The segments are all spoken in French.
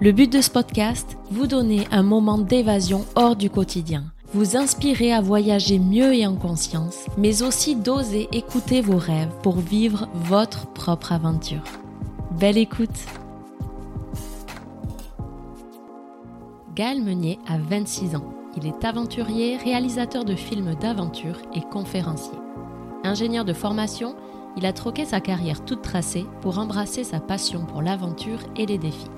Le but de ce podcast, vous donner un moment d'évasion hors du quotidien, vous inspirer à voyager mieux et en conscience, mais aussi d'oser écouter vos rêves pour vivre votre propre aventure. Belle écoute Gaël Meunier a 26 ans. Il est aventurier, réalisateur de films d'aventure et conférencier. Ingénieur de formation, il a troqué sa carrière toute tracée pour embrasser sa passion pour l'aventure et les défis.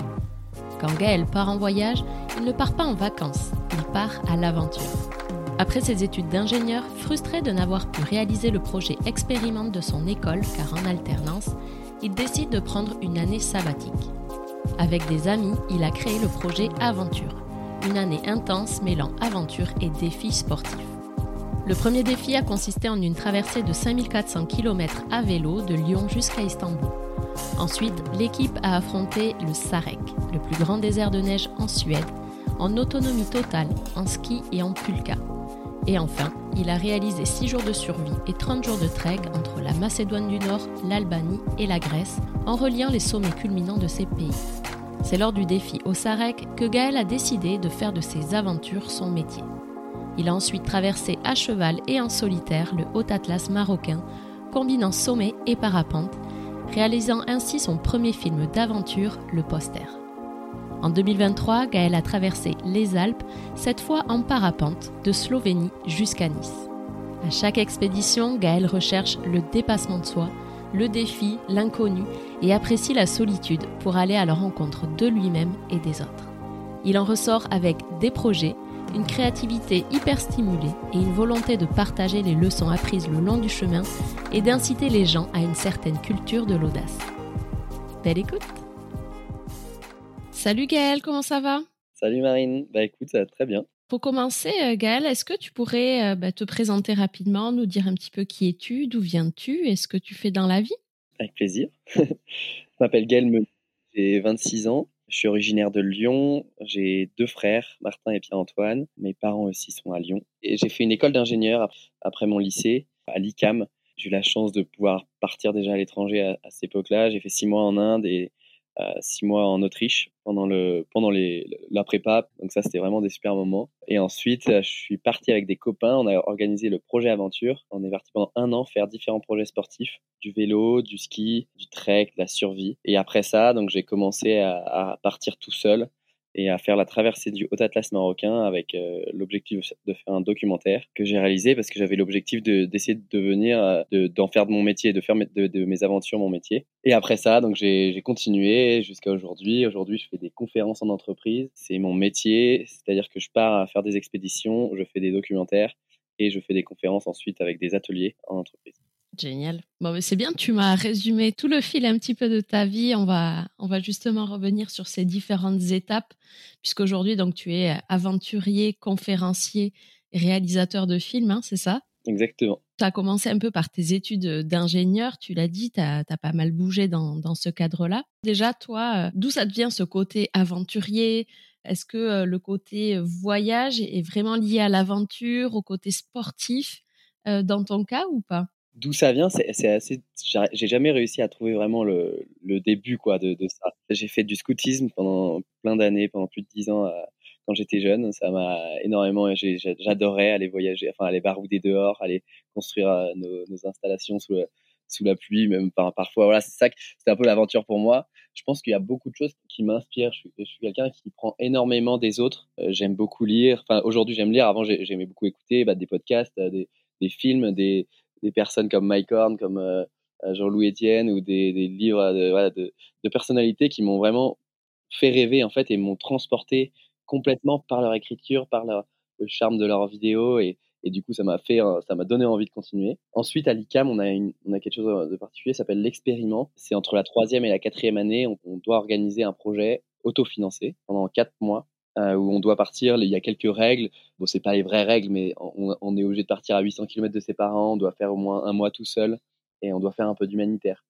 Quand Gaël part en voyage, il ne part pas en vacances, il part à l'aventure. Après ses études d'ingénieur, frustré de n'avoir pu réaliser le projet expérimente de son école car en alternance, il décide de prendre une année sabbatique. Avec des amis, il a créé le projet Aventure, une année intense mêlant aventure et défis sportifs. Le premier défi a consisté en une traversée de 5400 km à vélo de Lyon jusqu'à Istanbul. Ensuite, l'équipe a affronté le Sarek, le plus grand désert de neige en Suède, en autonomie totale, en ski et en pulka. Et enfin, il a réalisé 6 jours de survie et 30 jours de trek entre la Macédoine du Nord, l'Albanie et la Grèce, en reliant les sommets culminants de ces pays. C'est lors du défi au Sarek que Gaël a décidé de faire de ses aventures son métier. Il a ensuite traversé à cheval et en solitaire le Haut Atlas marocain, combinant sommet et parapente, réalisant ainsi son premier film d'aventure, Le Poster. En 2023, Gaël a traversé les Alpes, cette fois en parapente, de Slovénie jusqu'à Nice. À chaque expédition, Gaël recherche le dépassement de soi, le défi, l'inconnu et apprécie la solitude pour aller à la rencontre de lui-même et des autres. Il en ressort avec des projets, une créativité hyper stimulée et une volonté de partager les leçons apprises le long du chemin et d'inciter les gens à une certaine culture de l'audace. Belle écoute Salut Gaël, comment ça va? Salut Marine, bah écoute, ça va très bien. Pour commencer, euh, Gaël, est-ce que tu pourrais euh, bah, te présenter rapidement, nous dire un petit peu qui es-tu, d'où viens-tu et ce que tu fais dans la vie? Avec plaisir. Je m'appelle Gaël j'ai 26 ans, je suis originaire de Lyon. J'ai deux frères, Martin et Pierre-Antoine. Mes parents aussi sont à Lyon. Et j'ai fait une école d'ingénieur après mon lycée à l'ICAM. J'ai eu la chance de pouvoir partir déjà à l'étranger à, à, cette époque-là. J'ai fait six mois en Inde et six mois en Autriche pendant le pendant les la prépa. Donc ça c'était vraiment des super moments. Et ensuite euh, je suis parti avec des copains. On a organisé le projet aventure. On est parti pendant un an faire différents projets sportifs. Du vélo du ski du trek de la survie. Et après ça donc j'ai commencé à, à partir tout seul et à faire la traversée du Haut Atlas marocain avec euh, l'objectif de faire un documentaire que j'ai réalisé parce que j'avais l'objectif d'essayer de, devenir, euh, d'en faire de mon métier, de faire de, mes aventures mon métier. Et après ça, donc j'ai continué jusqu'à aujourd'hui. Aujourd'hui, je fais des conférences en entreprise. C'est mon métier, c'est-à-dire que je pars à faire des expéditions, je fais des documentaires et je fais des conférences ensuite avec des ateliers en entreprise. Génial. Bon, c'est bien, tu m'as résumé tout le fil un petit peu de ta vie. On va, on va justement revenir sur ces différentes étapes, puisqu'aujourd'hui, donc, tu es aventurier, conférencier, réalisateur de films, hein, c'est ça? Exactement. Tu as commencé un peu par tes études d'ingénieur, tu l'as dit, tu as, pas mal bougé dans, dans ce cadre-là. Déjà, toi, euh, d'où ça devient ce côté aventurier? Est-ce que euh, le côté voyage est vraiment lié à l'aventure, au côté sportif euh, dans ton cas ou pas? D'où ça vient, c'est assez. J'ai jamais réussi à trouver vraiment le, le début quoi de, de ça. J'ai fait du scoutisme pendant plein d'années, pendant plus de dix ans euh, quand j'étais jeune. Ça m'a énormément. J'adorais aller voyager, enfin aller barouder dehors, aller construire euh, nos, nos installations sous, sous la pluie, même par, parfois. Voilà, c'est ça. C'était un peu l'aventure pour moi. Je pense qu'il y a beaucoup de choses qui m'inspirent. Je suis, suis quelqu'un qui prend énormément des autres. Euh, j'aime beaucoup lire. Enfin, aujourd'hui, j'aime lire. Avant, j'aimais beaucoup écouter bah, des podcasts, des, des films, des des personnes comme Mike Horn, comme euh, euh, Jean-Louis Etienne ou des, livres de, voilà, de, personnalités qui m'ont vraiment fait rêver en fait et m'ont transporté complètement par leur écriture, par le charme de leurs vidéos et, et du coup ça m'a fait ça m'a donné envie de continuer. Ensuite à l'ICAM on a une, on a quelque chose de particulier, ça s'appelle l'expériment. C'est entre la troisième et la quatrième année, on, on doit organiser un projet autofinancé pendant quatre mois où on doit partir. Il y a quelques règles. Bon, c'est pas les vraies règles, mais on, est obligé de partir à 800 km de ses parents. On doit faire au moins un mois tout seul et on doit faire un peu d'humanitaire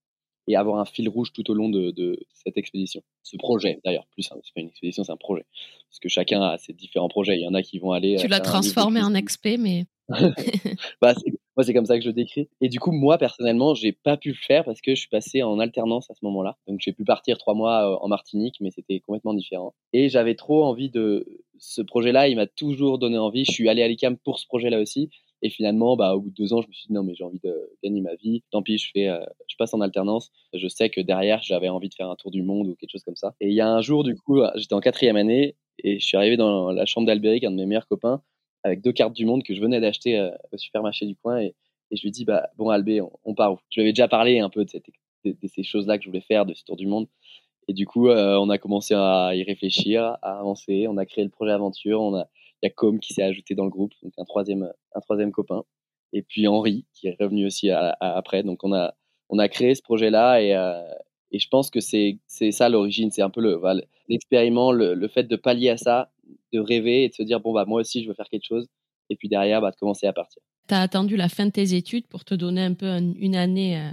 et avoir un fil rouge tout au long de, cette expédition. Ce projet, d'ailleurs, plus c'est pas une expédition, c'est un projet. Parce que chacun a ses différents projets. Il y en a qui vont aller. Tu l'as transformé en expé, mais. bah, moi, c'est comme ça que je le décris. Et du coup, moi, personnellement, j'ai pas pu le faire parce que je suis passé en alternance à ce moment-là. Donc, j'ai pu partir trois mois euh, en Martinique, mais c'était complètement différent. Et j'avais trop envie de. Ce projet-là, il m'a toujours donné envie. Je suis allé à l'ICAM pour ce projet-là aussi. Et finalement, bah, au bout de deux ans, je me suis dit non, mais j'ai envie de gagner ma vie. Tant pis, je fais, euh, je passe en alternance. Je sais que derrière, j'avais envie de faire un tour du monde ou quelque chose comme ça. Et il y a un jour, du coup, j'étais en quatrième année et je suis arrivé dans la chambre d'Albéric, un de mes meilleurs copains, avec deux cartes du monde que je venais d'acheter euh, au supermarché du coin. Et, je lui dis, bah, bon, Albé, on, part où? Je lui avais déjà parlé un peu de, ces choses-là que je voulais faire, de ce tour du monde. Et du coup, euh, on a commencé à y réfléchir, à avancer. On a créé le projet Aventure. On a, il y a Com qui s'est ajouté dans le groupe, donc un troisième, un troisième copain. Et puis Henri qui est revenu aussi après. Donc on a, on a créé ce projet-là et, euh, et je pense que c'est ça l'origine. C'est un peu l'expériment, le, le, fait de pallier à ça, de rêver et de se dire bon, bah, moi aussi je veux faire quelque chose. Et puis derrière, bah, de commencer à partir. Tu as attendu la fin de tes études pour te donner un peu une année euh,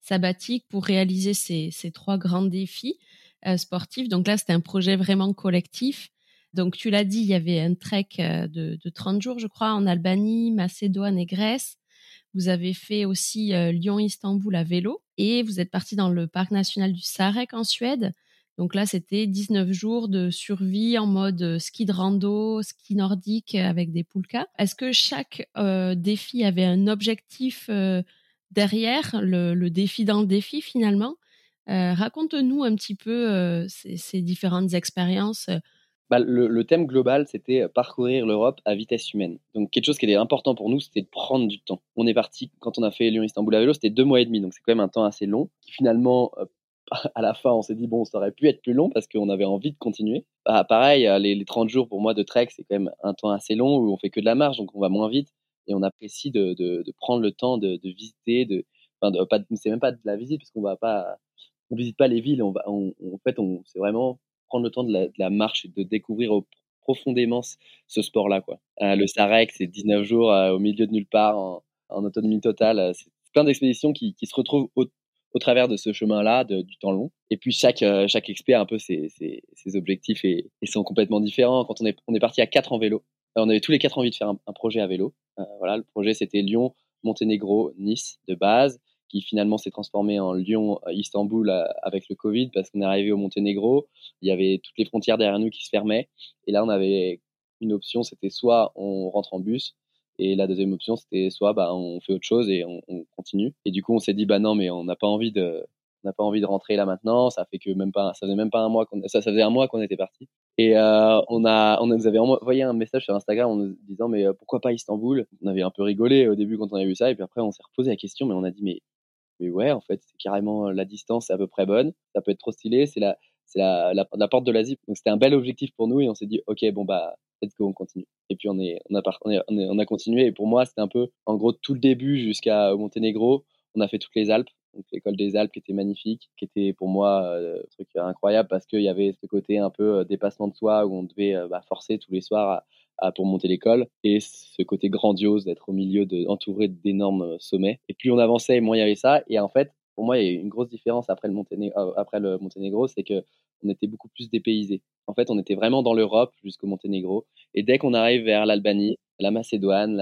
sabbatique pour réaliser ces, ces trois grands défis euh, sportifs. Donc là, c'était un projet vraiment collectif. Donc, tu l'as dit, il y avait un trek euh, de, 30 jours, je crois, en Albanie, Macédoine et Grèce. Vous avez fait aussi Lyon-Istanbul à vélo et vous êtes parti dans le parc national du Sarek en Suède. Donc là, c'était 19 jours de survie en mode euh, ski de rando, ski nordique avec des poulkas. Est-ce que chaque défi avait un objectif derrière, le, défi dans le défi finalement? Raconte-nous un petit peu ces, différentes expériences bah, le, thème global, c'était parcourir l'Europe à vitesse humaine. Donc quelque chose qui était important pour nous, c'était de prendre du temps. On est parti, quand on a fait Lyon-Istanbul à vélo, c'était deux mois et demi, donc c'est quand même un temps assez long. Qui finalement, euh, à la fin, on s'est dit, bon, ça aurait pu être plus long parce qu'on avait envie de continuer. Bah, pareil, euh, les, les, 30 jours pour moi de trek, c'est quand même un temps assez long où on fait que de la marche, donc on va moins vite. Et on apprécie de, de, de prendre le temps de, de visiter, de, enfin, de, pas, c'est même pas de la visite parce qu'on va pas, on visite pas les villes, on va, on, en fait, on, c'est vraiment prendre le temps de la, marche et de découvrir profondément ce, sport-là. Quoi. Euh, le Sarek, c'est 19 jours euh, au milieu de nulle part, en, autonomie totale. C'est plein d'expéditions qui, se retrouvent au, travers de ce chemin-là, du temps long. Et puis chaque, chaque expert a un peu ses, objectifs et, sont complètement différents. Quand on est, on est parti à quatre en vélo, on avait tous les quatre envie de faire un, projet à vélo. voilà, le projet c'était Lyon, Monténégro, Nice de base qui finalement s'est transformé en Lyon-Istanbul euh, avec le Covid parce qu'on est arrivé au Monténégro, il y avait toutes les frontières derrière nous qui se fermaient. Et là, on avait une option, c'était soit on rentre en bus, et la deuxième option, c'était soit bah, on fait autre chose et on, continue. Et du coup, on s'est dit, bah non, mais on n'a pas envie de, on n'a pas envie de rentrer là maintenant. Ça fait que même pas, ça faisait même pas un mois qu'on, ça, faisait un mois qu'on était parti. Et euh, on a, on nous avait envoyé un message sur Instagram en nous disant, mais euh, pourquoi pas Istanbul? On avait un peu rigolé au début quand on a vu ça, et puis après on s'est reposé la question, mais on a dit, mais mais ouais, en fait, carrément la distance est à peu près bonne. Ça peut être trop stylé. C'est la, c'est la, la, porte de l'Asie. Donc c'était un bel objectif pour nous et on s'est dit, ok, bon bah, let's go, on continue. Et puis on a, continué. Et pour moi, c'était un peu, en gros, tout le début jusqu'à Monténégro. On a fait toutes les Alpes. Donc l'école des Alpes qui était magnifique, qui était pour moi un truc incroyable parce qu'il y avait ce côté un peu dépassement de soi où on devait bah, forcer tous les soirs à, pour monter l'école et ce côté grandiose d'être au milieu entouré d'énormes euh, sommets et plus on avançait moins il y avait ça et en fait pour moi il y a une grosse différence après le euh, Monténégro c'est que on était beaucoup plus dépaysé en fait on était vraiment dans l'Europe jusqu'au Monténégro et dès qu'on arrive vers l'Albanie la Macédoine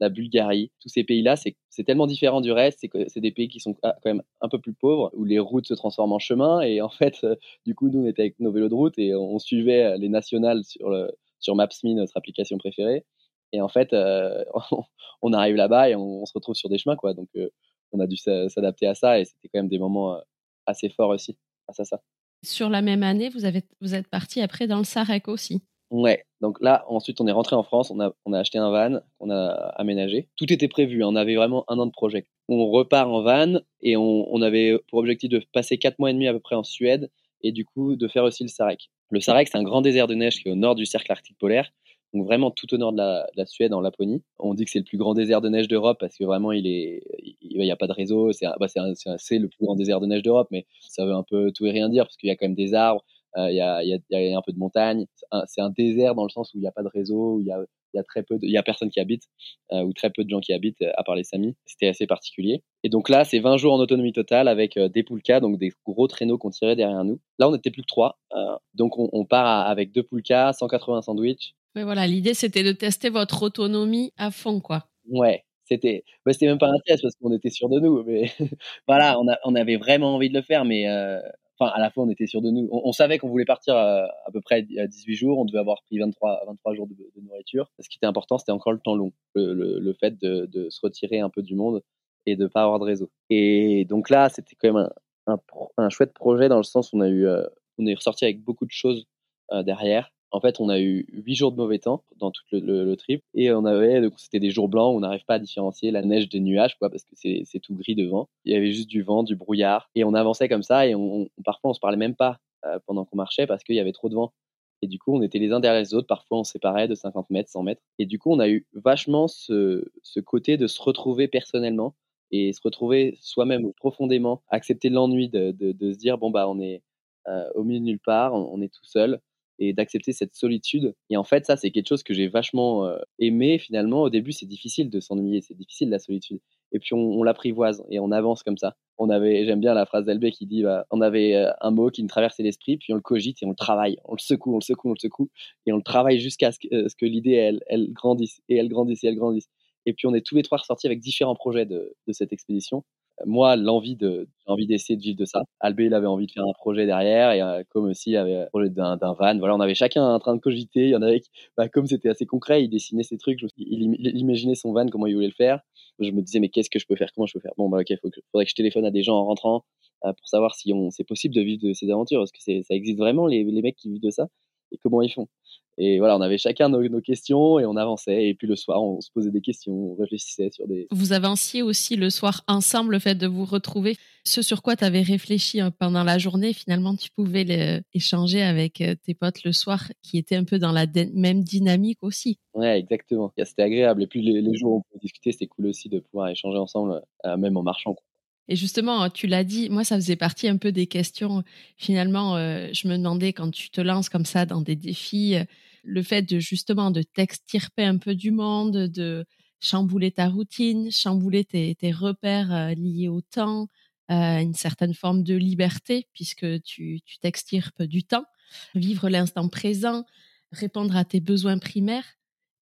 la, Bulgarie, tous ces pays-là, c'est tellement différent du reste, c'est des pays qui sont ah, quand même un peu plus pauvres, où les routes se transforment en chemin, et en fait, euh, du coup, nous, on était avec nos vélos de route et on suivait les nationales sur Maps.me, notre application préférée. Et en fait, euh, on arrive là-bas et on, se retrouve sur des chemins, quoi. Donc, euh, on a dû s'adapter à ça et c'était quand même des moments assez forts aussi à ça. Sur la même année, vous, avez, vous êtes parti après dans le Sarek aussi. Ouais, donc là, ensuite, on est rentré en France, on a, on a acheté un van qu'on a aménagé. Tout était prévu, hein. on avait vraiment un an de projet. On repart en van et on, on, avait pour objectif de passer quatre mois et demi à peu près en Suède et du coup de faire aussi le Sarek. Le Sarek, c'est un grand désert de neige qui est au nord du cercle arctique polaire, donc vraiment tout au nord de la, Suède, en Laponie. On dit que c'est le plus grand désert de neige d'Europe parce que vraiment il est, n'y a pas de réseau. C'est bah, le plus grand désert de neige d'Europe, mais ça veut un peu tout et rien dire parce qu'il y a quand même des arbres. Il y, a, un peu de montagne. C'est un, désert dans le sens où il n'y a pas de réseau, où il y a, très peu, il y a personne qui habite ou très peu de gens qui habitent à part les Samis. C'était assez particulier. Et donc là, c'est 20 jours en autonomie totale avec des poulkas, donc des gros traîneaux qu'on tirait derrière nous. Là, on n'était plus que trois, donc on, on part avec deux poulkas, 180 sandwichs. Mais voilà, l'idée c'était de tester votre autonomie à fond, quoi. Ouais, c'était bah, même pas un test parce qu'on était sûr de nous mais voilà on, avait vraiment envie de le faire mais euh, enfin à la fois on était sûr de nous. On, savait qu'on voulait partir à, à, peu près à 18 jours on devait avoir pris 23 23 jours de, nourriture. Ce qui était important c'était encore le temps long le, fait de, se retirer un peu du monde et de pas avoir de réseau. Et donc là c'était quand même un, chouette projet dans le sens où on a eu euh, on est ressorti avec beaucoup de choses euh, derrière en fait, on a eu huit jours de mauvais temps dans tout le, trip et on avait, c'était des jours blancs où on n'arrive pas à différencier la neige des nuages, quoi, parce que c'est tout gris devant. Il y avait juste du vent, du brouillard et on avançait comme ça et on, parfois on se parlait même pas euh, pendant qu'on marchait parce qu'il y avait trop de vent. Et du coup, on était les uns derrière les autres. Parfois, on séparait de 50 mètres, 100 mètres. Et du coup, on a eu vachement ce, côté de se retrouver personnellement et se retrouver soi-même profondément, accepter l'ennui de, se dire bon bah on est euh, au milieu de nulle part, on est tout seul et d'accepter cette solitude. Et en fait, ça, c'est quelque chose que j'ai vachement euh, aimé finalement. Au début, c'est difficile de s'ennuyer, c'est difficile la solitude. Et puis on, l'apprivoise et on avance comme ça. On avait, j'aime bien la phrase d'Elbé qui dit, bah, on avait euh, un mot qui nous traversait l'esprit, puis on le cogite et on le travaille, on le secoue, on le secoue, on le secoue, et on le travaille jusqu'à ce que, euh, l'idée elle, grandisse et elle grandisse et elle grandisse. Et puis on est tous les trois ressortis avec différents projets de cette expédition moi, l'envie de, envie d'essayer de vivre de ça. Albé, il avait envie de faire un projet derrière, et euh, comme aussi, il avait un projet d'un, van. Voilà, on avait chacun en train de cogiter. Il y en avait qui, bah, comme c'était assez concret, il dessinait ses trucs, il, imaginait son van, comment il voulait le faire. Je me disais, mais qu'est-ce que je peux faire? Comment je peux faire? Bon, bah, ok, il faudrait que je téléphone à des gens en rentrant euh, pour savoir si on, c'est possible de vivre de ces aventures. Parce que ça existe vraiment, les, les mecs qui vivent de ça, et comment ils font? Et voilà, on avait chacun nos, questions et on avançait. Et puis le soir, on se posait des questions, on réfléchissait sur des. Vous avanciez aussi le soir ensemble, le fait de vous retrouver. Ce sur quoi tu avais réfléchi hein, pendant la journée, finalement, tu pouvais échanger avec euh, tes potes le soir qui étaient un peu dans la même dynamique aussi. Ouais, exactement. C'était agréable. Et puis les, jours où on pouvait discuter, c'était cool aussi de pouvoir échanger ensemble, euh, même en marchant. Et justement, hein, tu l'as dit, moi, ça faisait partie un peu des questions. Finalement, euh, je me demandais quand tu te lances comme ça dans des défis, le fait de justement de t'extirper un peu du monde, de chambouler ta routine, chambouler tes, repères euh, liés au temps, euh, une certaine forme de liberté puisque tu t'extirpes du temps, vivre l'instant présent, répondre à tes besoins primaires.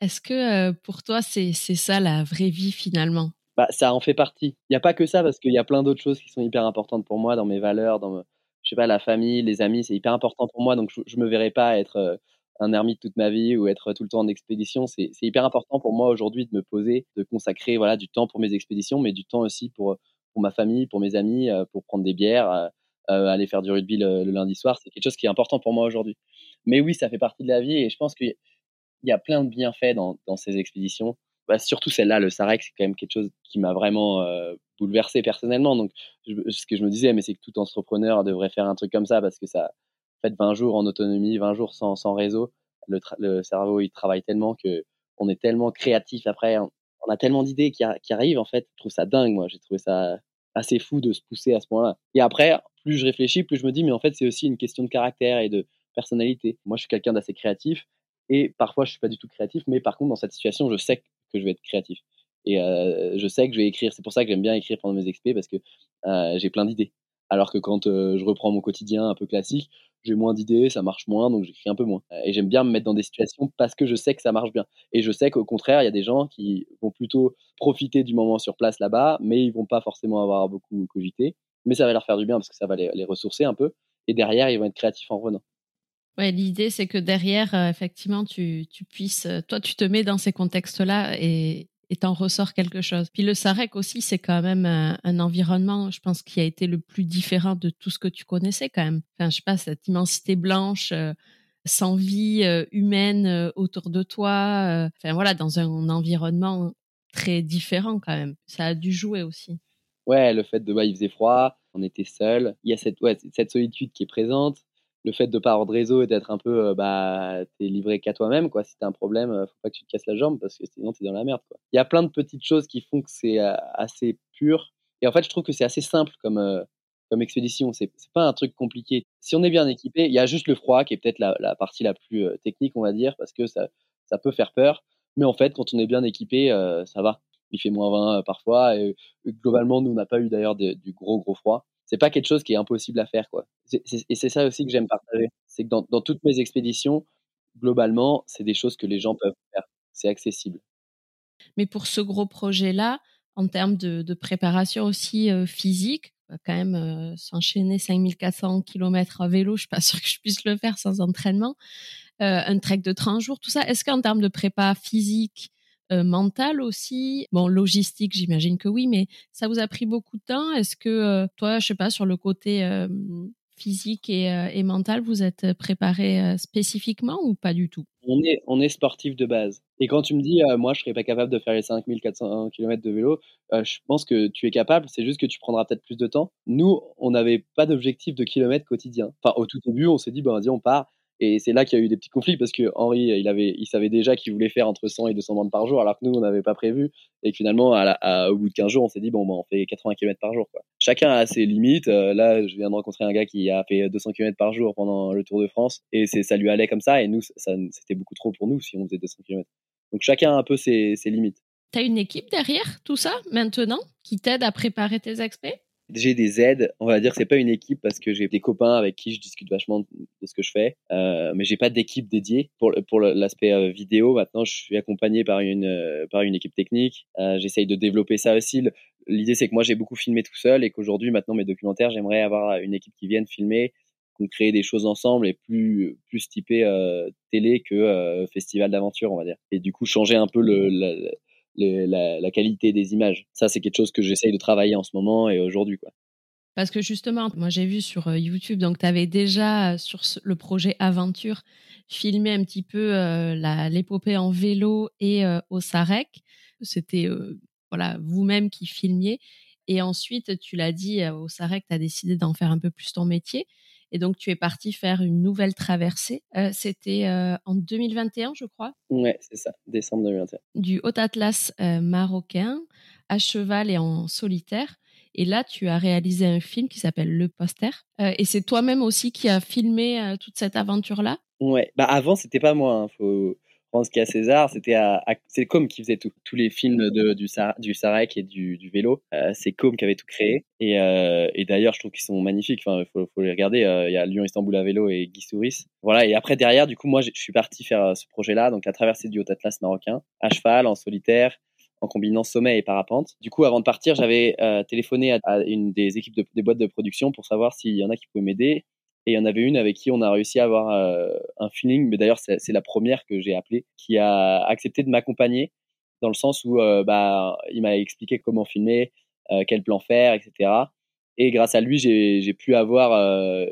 Est-ce que euh, pour toi, c'est ça la vraie vie finalement? Bah, Ça en fait partie. Il n'y a pas que ça parce qu'il y a plein d'autres choses qui sont hyper importantes pour moi dans mes valeurs, dans je sais pas, la famille, les amis, c'est hyper important pour moi. Donc je, ne me verrais pas être un ermite toute ma vie ou être tout le temps en expédition. C'est hyper important pour moi aujourd'hui de me poser, de consacrer voilà, du temps pour mes expéditions, mais du temps aussi pour, pour ma famille, pour mes amis, euh, pour prendre des bières, euh, euh, aller faire du rugby le, lundi soir. C'est quelque chose qui est important pour moi aujourd'hui. Mais oui, ça fait partie de la vie et je pense qu'il y a plein de bienfaits dans, dans ces expéditions. Bah, surtout celle-là, le Sarek, c'est quand même quelque chose qui m'a vraiment bouleversé personnellement. Donc, ce que je me disais, mais c'est que tout entrepreneur devrait faire un truc comme ça parce que ça, fait 20 jours en autonomie, 20 jours sans, sans réseau, le, le, cerveau il travaille tellement que on est tellement créatif après, on, a tellement d'idées qui, qui, arrivent en fait. Je trouve ça dingue, moi. J'ai trouvé ça assez fou de se pousser à ce point-là. Et après, plus je réfléchis, plus je me dis, mais en fait, c'est aussi une question de caractère et de personnalité. Moi, je suis quelqu'un d'assez créatif et parfois, je suis pas du tout créatif, mais par contre, dans cette situation, je sais que je vais être créatif. Et euh, je sais que je vais écrire. C'est pour ça que j'aime bien écrire pendant mes expés parce que euh, j'ai plein d'idées. Alors que quand euh, je reprends mon quotidien un peu classique, j'ai moins d'idées, ça marche moins, donc j'écris un peu moins. Et j'aime bien me mettre dans des situations parce que je sais que ça marche bien. Et je sais qu'au contraire, il y a des gens qui vont plutôt profiter du moment sur place là-bas, mais ils vont pas forcément avoir beaucoup cogité. Mais ça va leur faire du bien parce que ça va les, ressourcer un peu. Et derrière, ils vont être créatifs en revenant. Ouais, l'idée, c'est que derrière, euh, effectivement, tu, tu, puisses, euh, toi, tu te mets dans ces contextes-là et, t'en ressort quelque chose. Puis le Sarek aussi, c'est quand même un, environnement, je pense, qui a été le plus différent de tout ce que tu connaissais quand même. Enfin, je sais pas, cette immensité blanche, euh, sans vie humaine autour de toi. enfin voilà, dans un environnement très différent quand même. Ça a dû jouer aussi. Ouais, le fait de, bah, il faisait froid, on était seul. Il y a cette, ouais, cette solitude qui est présente le fait de pas avoir de réseau et d'être un peu, euh, bah, t'es livré qu'à toi-même, quoi. Si t'as un problème, euh, faut pas que tu te casses la jambe parce que sinon t'es dans la merde, quoi. Il y a plein de petites choses qui font que c'est euh, assez pur. Et en fait, je trouve que c'est assez simple comme, comme expédition. C'est pas un truc compliqué. Si on est bien équipé, il y a juste le froid qui est peut-être la, la, partie la plus technique, on va dire, parce que ça, ça peut faire peur. Mais en fait, quand on est bien équipé, ça va. Il fait moins 20 parfois. Et, globalement, nous, on n'a pas eu d'ailleurs du gros, gros froid c'est pas quelque chose qui est impossible à faire quoi. et c'est ça aussi que j'aime partager, c'est que dans, toutes mes expéditions, globalement, c'est des choses que les gens peuvent faire. C'est accessible. Mais pour ce gros projet-là, en termes de, préparation aussi euh, physique, quand même euh, s'enchaîner 5400 km à vélo, je suis pas sûre que je puisse le faire sans entraînement. Euh, un trek de 30 jours, tout ça. Est-ce qu'en termes de prépa physique, mental aussi Bon, logistique, j'imagine que oui, mais ça vous a pris beaucoup de temps? Est-ce que toi, je sais pas, sur le côté physique et, euh, et mental, vous êtes préparé euh, spécifiquement ou pas du tout? On est, on est sportif de base. Et quand tu me dis, euh, moi, je serais pas capable de faire les 5400 km de vélo, je pense que tu es capable, c'est juste que tu prendras peut-être plus de temps. Nous, on n'avait pas d'objectif de kilomètres quotidien. Enfin, au tout début, on s'est dit, ben, vas-y, on part. Et c'est là qu'il y a eu des petits conflits parce que Henri, il, avait, il savait déjà qu'il voulait faire entre 100 et 200 bandes par jour, alors que nous, on n'avait pas prévu. Et finalement, à au bout de 15 jours, on s'est dit, bon, ben, on fait 80 km par jour. Chacun a ses limites. Euh, là, je viens de rencontrer un gars qui a fait 200 km par jour pendant le Tour de France. Et ça lui allait comme ça. Et nous, ça, c'était beaucoup trop pour nous si on faisait 200 km. Donc chacun a un peu ses, ses limites. Tu as une équipe derrière tout ça maintenant qui t'aide à préparer tes expés j'ai des aides. On va dire c'est pas une équipe parce que j'ai des copains avec qui je discute vachement de ce que je fais, euh, mais j'ai pas d'équipe dédiée pour pour l'aspect euh, vidéo. Maintenant, je suis accompagné par une euh, par une équipe technique. Euh, J'essaye de développer ça aussi. L'idée, c'est que moi, j'ai beaucoup filmé tout seul et qu'aujourd'hui, maintenant, mes documentaires, j'aimerais avoir une équipe qui vienne filmer, qu'on crée des choses ensemble et plus plus typé euh, télé que festival d'aventure, on va dire. Et du coup, changer un peu le, le la, qualité des images. Ça, c'est quelque chose que j'essaye de travailler en ce moment et aujourd'hui. Quoi. Parce que justement, moi j'ai vu sur euh, YouTube, donc tu avais déjà euh, sur le projet Aventure filmé un petit peu euh, l'épopée en vélo et au Sarek. C'était voilà, vous-même qui filmiez. Et ensuite, tu l'as dit, au Sarek, tu as décidé d'en faire un peu plus ton métier. Et donc, tu es parti faire une nouvelle traversée. Euh, c'était euh, en 2021, je crois. Ouais, c'est ça, décembre 2021. Du Haut Atlas euh, marocain, à cheval et en solitaire. Et là, tu as réalisé un film qui s'appelle Le Poster. et c'est toi-même aussi qui as filmé toute cette aventure-là? Ouais, bah avant, c'était pas moi. Hein. Faut pense qu'à César, c'était à, c'est Com qui faisait tout. Tous les films de, du, du Sarek et du, du vélo, euh, c'est Com qui avait tout créé. Et, euh, et d'ailleurs, je trouve qu'ils sont magnifiques. Enfin, faut, faut, les regarder. Euh, il y a Lyon-Istanbul à vélo et Guy Souris. Voilà. Et après, derrière, du coup, moi, je suis parti faire euh, ce projet-là, donc la traversée du Haut-Atlas marocain, à cheval, en solitaire, en combinant sommet et parapente. Du coup, avant de partir, j'avais euh, téléphoné à, à, une des équipes de, des boîtes de production pour savoir s'il y en a qui pouvaient m'aider. Et il y en avait une avec qui on a réussi à avoir euh, un feeling, mais d'ailleurs c'est la première que j'ai appelée, qui a accepté de m'accompagner dans le sens où euh, bah, il m'a expliqué comment filmer, euh, quel plan faire, etc. Et grâce à lui, j'ai pu avoir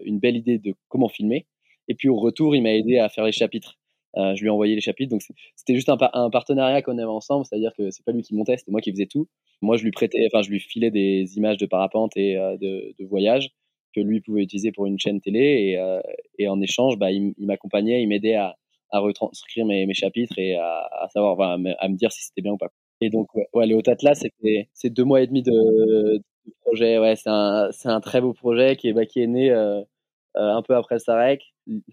une belle idée de comment filmer. Et puis au retour, il m'a aidé à faire les chapitres. je lui ai envoyé les chapitres. Donc c'était juste un, un partenariat qu'on avait ensemble, c'est-à-dire que c'est pas lui qui montait, c'était moi qui faisais tout. Moi, je lui prêtais, enfin, je lui filais des images de parapente et de, de voyage que lui pouvait utiliser pour une chaîne télé. Et, euh, et en échange, bah, il, m'accompagnait, il m'aidait à, à retranscrire mes, mes, chapitres et à, à savoir, à me dire si c'était bien ou pas. Et donc, ouais, ouais le Haut Atlas, c'était c'est deux mois et demi de, projet. Ouais, c'est un, c'est un très beau projet qui est, bah, qui est né euh, euh un peu après le Sarek.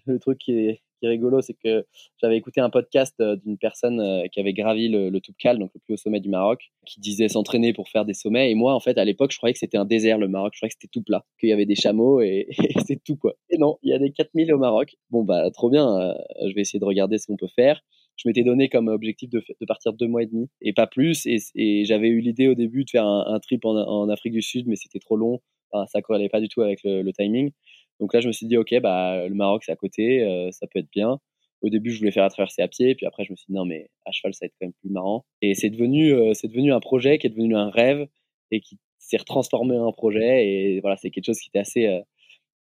Le truc qui est, qui est rigolo, c'est que j'avais écouté un podcast euh, d'une personne euh, qui avait gravi le, le Toubkal, donc le plus haut sommet du Maroc, qui disait s'entraîner pour faire des sommets. Et moi, en fait, à l'époque, je croyais que c'était un désert, le Maroc. Je croyais que c'était tout plat, qu'il y avait des chameaux et, c'est tout, quoi. Et non, il y a des 4000 au Maroc. Bon, bah, trop bien. Euh, je vais essayer de regarder ce qu'on peut faire je m'étais donné comme objectif de, partir deux mois et demi et pas plus. Et, j'avais eu l'idée au début de faire un, trip en, Afrique du Sud, mais c'était trop long. Enfin, ça corrélait pas du tout avec le, timing. Donc là, je me suis dit, OK, bah, le Maroc, c'est à côté, euh, ça peut être bien. Au début, je voulais faire la traversée à pied, puis après, je me suis dit, non, mais à cheval, ça va être quand même plus marrant. Et c'est devenu, euh, c'est devenu un projet qui est devenu un rêve et qui s'est retransformé en projet. Et voilà, c'est quelque chose qui était assez, euh,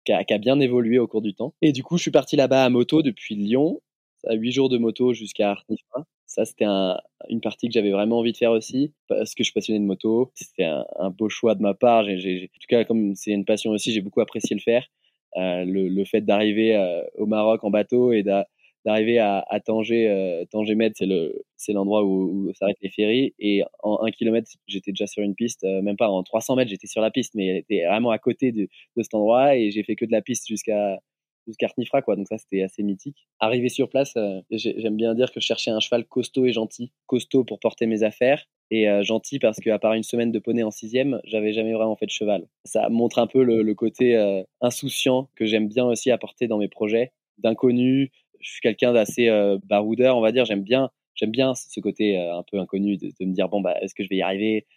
qui, a, qui, a, bien évolué au cours du temps. Et du coup, je suis parti là-bas à moto depuis Lyon, à 8 jours de moto jusqu'à Arnifa. Ça, c'était un, une partie que j'avais vraiment envie de faire aussi, parce que je suis passionné de moto. C'était un, beau choix de ma part. J'ai, j'ai, en tout cas, comme c'est une passion aussi, j'ai beaucoup apprécié le faire. Euh, le, le, fait d'arriver euh, au Maroc en bateau et d'arriver à, à, Tanger, euh, Tanger c'est le, c'est l'endroit où, où s'arrêtent les ferries. Et en un kilomètre, j'étais déjà sur une piste, même pas en 300 mètres, j'étais sur la piste, mais elle vraiment à côté de, de cet endroit et j'ai fait que de la piste jusqu'à Arnifra, quoi. Donc ça, c'était assez mythique. Arrivé sur place, euh, j'aime bien dire que je cherchais un cheval costaud et gentil. Costaud pour porter mes affaires et euh, gentil parce qu'à part une semaine de poney en sixième, j'avais jamais vraiment fait de cheval. Ça montre un peu le, côté euh, insouciant que j'aime bien aussi apporter dans mes projets, d'inconnu. Je suis quelqu'un d'assez baroudeur, on va dire. J'aime bien, j'aime bien ce côté un peu inconnu de, me dire bon bah est-ce que je vais y arriver?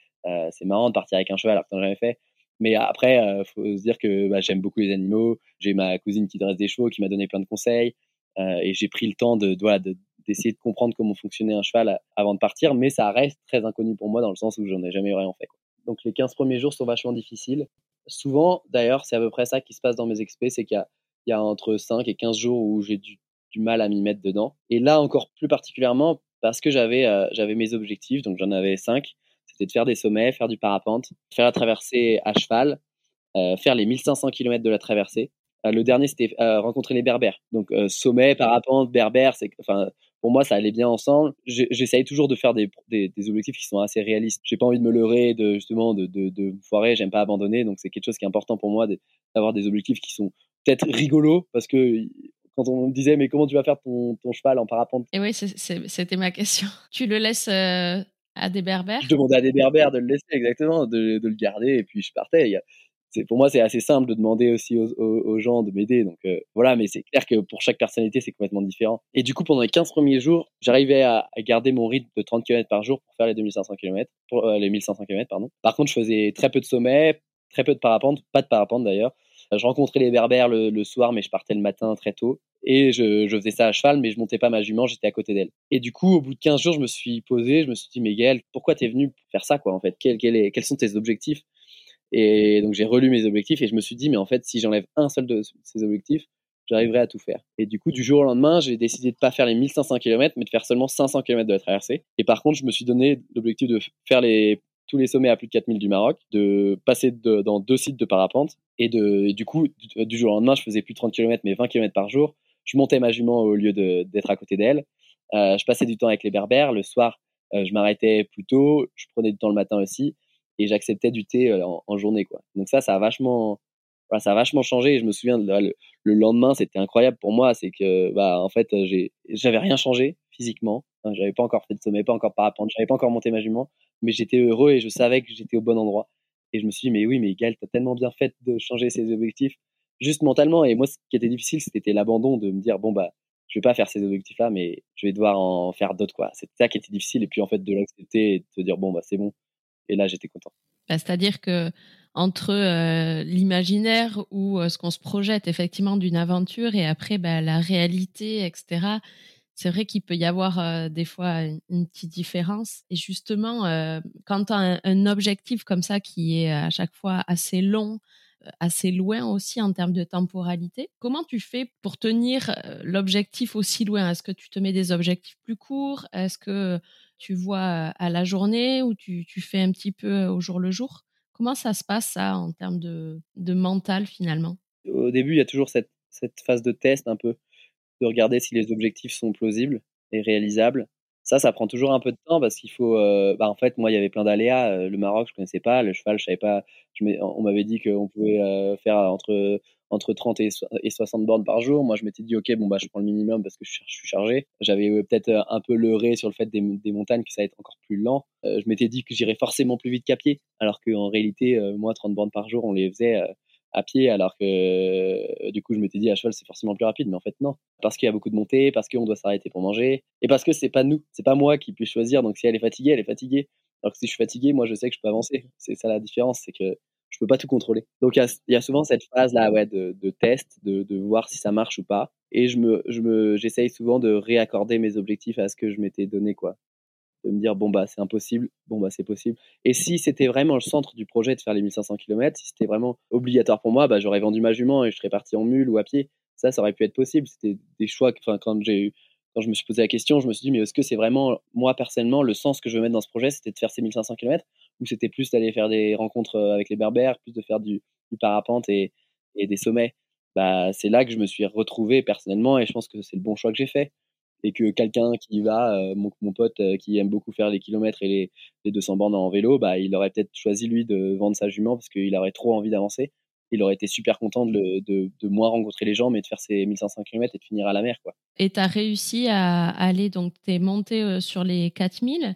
C'est marrant de partir avec un cheval alors que t'en jamais fait. Mais après, euh, faut se dire que bah, j'aime beaucoup les animaux. J'ai ma cousine qui dresse des chevaux, qui m'a donné plein de conseils, euh, et j'ai pris le temps de, de, d'essayer de comprendre comment fonctionnait un cheval avant de partir. Mais ça reste très inconnu pour moi dans le sens où j'en ai jamais rien fait. Quoi. Donc les 15 premiers jours sont vachement difficiles. Souvent, d'ailleurs, c'est à peu près ça qui se passe dans mes expés, c'est qu'il y y a entre 5 et 15 jours où j'ai du, du mal à m'y mettre dedans. Et là encore plus particulièrement parce que j'avais euh, j'avais mes objectifs, donc j'en avais 5 c'était de faire des sommets, faire du parapente, faire la traversée à cheval, euh, faire les 1500 km de la traversée. Euh, le dernier, c'était euh, rencontrer les berbères. Donc, sommet, parapente, berbère, c'est, enfin, pour moi, ça allait bien ensemble. J'essaye toujours de faire des, des, des, objectifs qui sont assez réalistes. J'ai pas envie de me leurrer, de justement de, de, de foirer. J'aime pas abandonner, donc c'est quelque chose qui est important pour moi d'avoir des objectifs qui sont peut-être rigolos parce que quand on me disait mais comment tu vas faire ton, ton cheval en parapente? Et oui, c'était ma question. Tu le laisses à des berbères Je demandais à des berbères de le laisser, exactement, de, le garder, et puis je partais. Pour moi, c'est assez simple de demander aussi aux, gens de m'aider. Donc euh, voilà, mais c'est clair que pour chaque personnalité, c'est complètement différent. Et du coup, pendant les 15 premiers jours, j'arrivais à, à, garder mon rythme de 30 km par jour pour faire les 2500 km, pour euh, les 1500 km, pardon. Par contre, je faisais très peu de sommets, très peu de parapente, pas de parapente d'ailleurs. Je rencontrais les berbères le, soir, mais je partais le matin très tôt. Et je, faisais ça à cheval, mais je montais pas ma jument, j'étais à côté d'elle. Et du coup, au bout de 15 jours, je me suis posé, je me suis dit, mais Gaël, pourquoi t'es venu faire ça, quoi, en fait? Quel est, Quels sont tes objectifs? Et donc, j'ai relu mes objectifs et je me suis dit, mais en fait, si j'enlève un seul de ces objectifs, j'arriverai à tout faire. Et du coup, du jour au lendemain, j'ai décidé de pas faire les 1500 km, mais de faire seulement 500 km de la traversée. Et par contre, je me suis donné l'objectif de faire les tous les sommets à plus de 4000 du Maroc, de passer dans deux sites de parapente. Et, de, du coup, du, du, jour au lendemain, je faisais plus de 30 km, mais 20 km par jour je montais ma jument au lieu d'être à côté d'elle. Euh, je passais du temps avec les berbères. Le soir, euh, je m'arrêtais plus tôt. Je prenais du temps le matin aussi. Et j'acceptais du thé euh, en, en, journée. Quoi. Donc ça, ça a vachement, voilà, ça a vachement changé. Et je me souviens, le, le lendemain, c'était incroyable pour moi. C'est que, bah, en fait, j'avais rien changé physiquement. J'avais pas encore fait de sommet, pas encore parapente, j'avais pas encore monté ma jument. Mais j'étais heureux et je savais que j'étais au bon endroit. Et je me suis dit, mais oui, mais Gal, t'as tellement bien fait de changer ses objectifs juste mentalement. Et moi, ce qui était difficile, c'était l'abandon de me dire, bon, bah, je vais pas faire ces objectifs-là, mais je vais devoir en faire d'autres, quoi. C'était ça qui était difficile. Et puis, en fait, de l'accepter et de se dire, bon, bah, c'est bon. Et là, j'étais content. Bah, C'est-à-dire que entre euh, l'imaginaire ou euh, ce qu'on se projette effectivement d'une aventure et après bah, la réalité, etc., c'est vrai qu'il peut y avoir euh, des fois une, petite différence. Et justement, euh, quand tu as un, objectif comme ça qui est à chaque fois assez long, assez loin aussi en termes de temporalité. Comment tu fais pour tenir l'objectif aussi loin? Est-ce que tu te mets des objectifs plus courts? Est-ce que tu vois à la journée ou tu, fais un petit peu au jour le jour? Comment ça se passe ça en termes de, mental finalement? Au début, il y a toujours cette phase de test un peu, de regarder si les objectifs sont plausibles et réalisables. Ça, ça prend toujours un peu de temps parce qu'il faut. Euh, bah, en fait, moi, il y avait plein d'aléas. Euh, le Maroc, je connaissais pas. Le cheval, je savais pas. On m'avait dit qu'on pouvait euh, faire entre entre 30 et, 60 bornes par jour. Moi, je m'étais dit, ok, bon bah, je prends le minimum parce que je, suis chargé. J'avais peut-être un peu leurré sur le fait des, des, montagnes que ça allait être encore plus lent. Je m'étais dit que j'irais forcément plus vite qu'à pied, alors qu'en réalité, moi, 30 bornes par jour, on les faisait à pied, alors que euh, du coup, je m'étais dit à cheval, c'est forcément plus rapide, mais en fait, non. Parce qu'il y a beaucoup de montées, parce qu'on doit s'arrêter pour manger, et parce que c'est pas nous, c'est pas moi qui puis choisir. Donc, si elle est fatiguée, elle est fatiguée. Alors que si je suis fatigué, moi, je sais que je peux avancer. C'est ça la différence, c'est que je peux pas tout contrôler. Donc, il y, a, souvent cette phase là, ouais, de, de test, de, de, voir si ça marche ou pas. Et je me, je me, souvent de réaccorder mes objectifs à ce que je m'étais donné, quoi de me dire bon bah c'est impossible, bon bah c'est possible. Et si c'était vraiment le centre du projet de faire les 1500 km, si c'était vraiment obligatoire pour moi, bah j'aurais vendu ma jument et je serais parti en mule ou à pied. Ça, ça aurait pu être possible. C'était des choix. Enfin, quand j'ai quand je me suis posé la question, je me suis dit mais est-ce que c'est vraiment moi personnellement le sens que je veux mettre dans ce projet, c'était de faire ces 1500 km ou c'était plus d'aller faire des rencontres avec les berbères, plus de faire du, du parapente et, et des sommets? bah, c'est là que je me suis retrouvé personnellement et je pense que c'est le bon choix que j'ai fait. Et que quelqu'un qui va, euh, mon, mon, pote euh, qui aime beaucoup faire les kilomètres et les, les 200 bornes en vélo, bah, il aurait peut-être choisi lui de vendre sa jument parce qu'il aurait trop envie d'avancer. Il aurait été super content de, de, de, moins rencontrer les gens, mais de faire ses 1500 km et de finir à la mer. Quoi. Et tu as réussi à aller, donc tu es monté euh, sur les 4000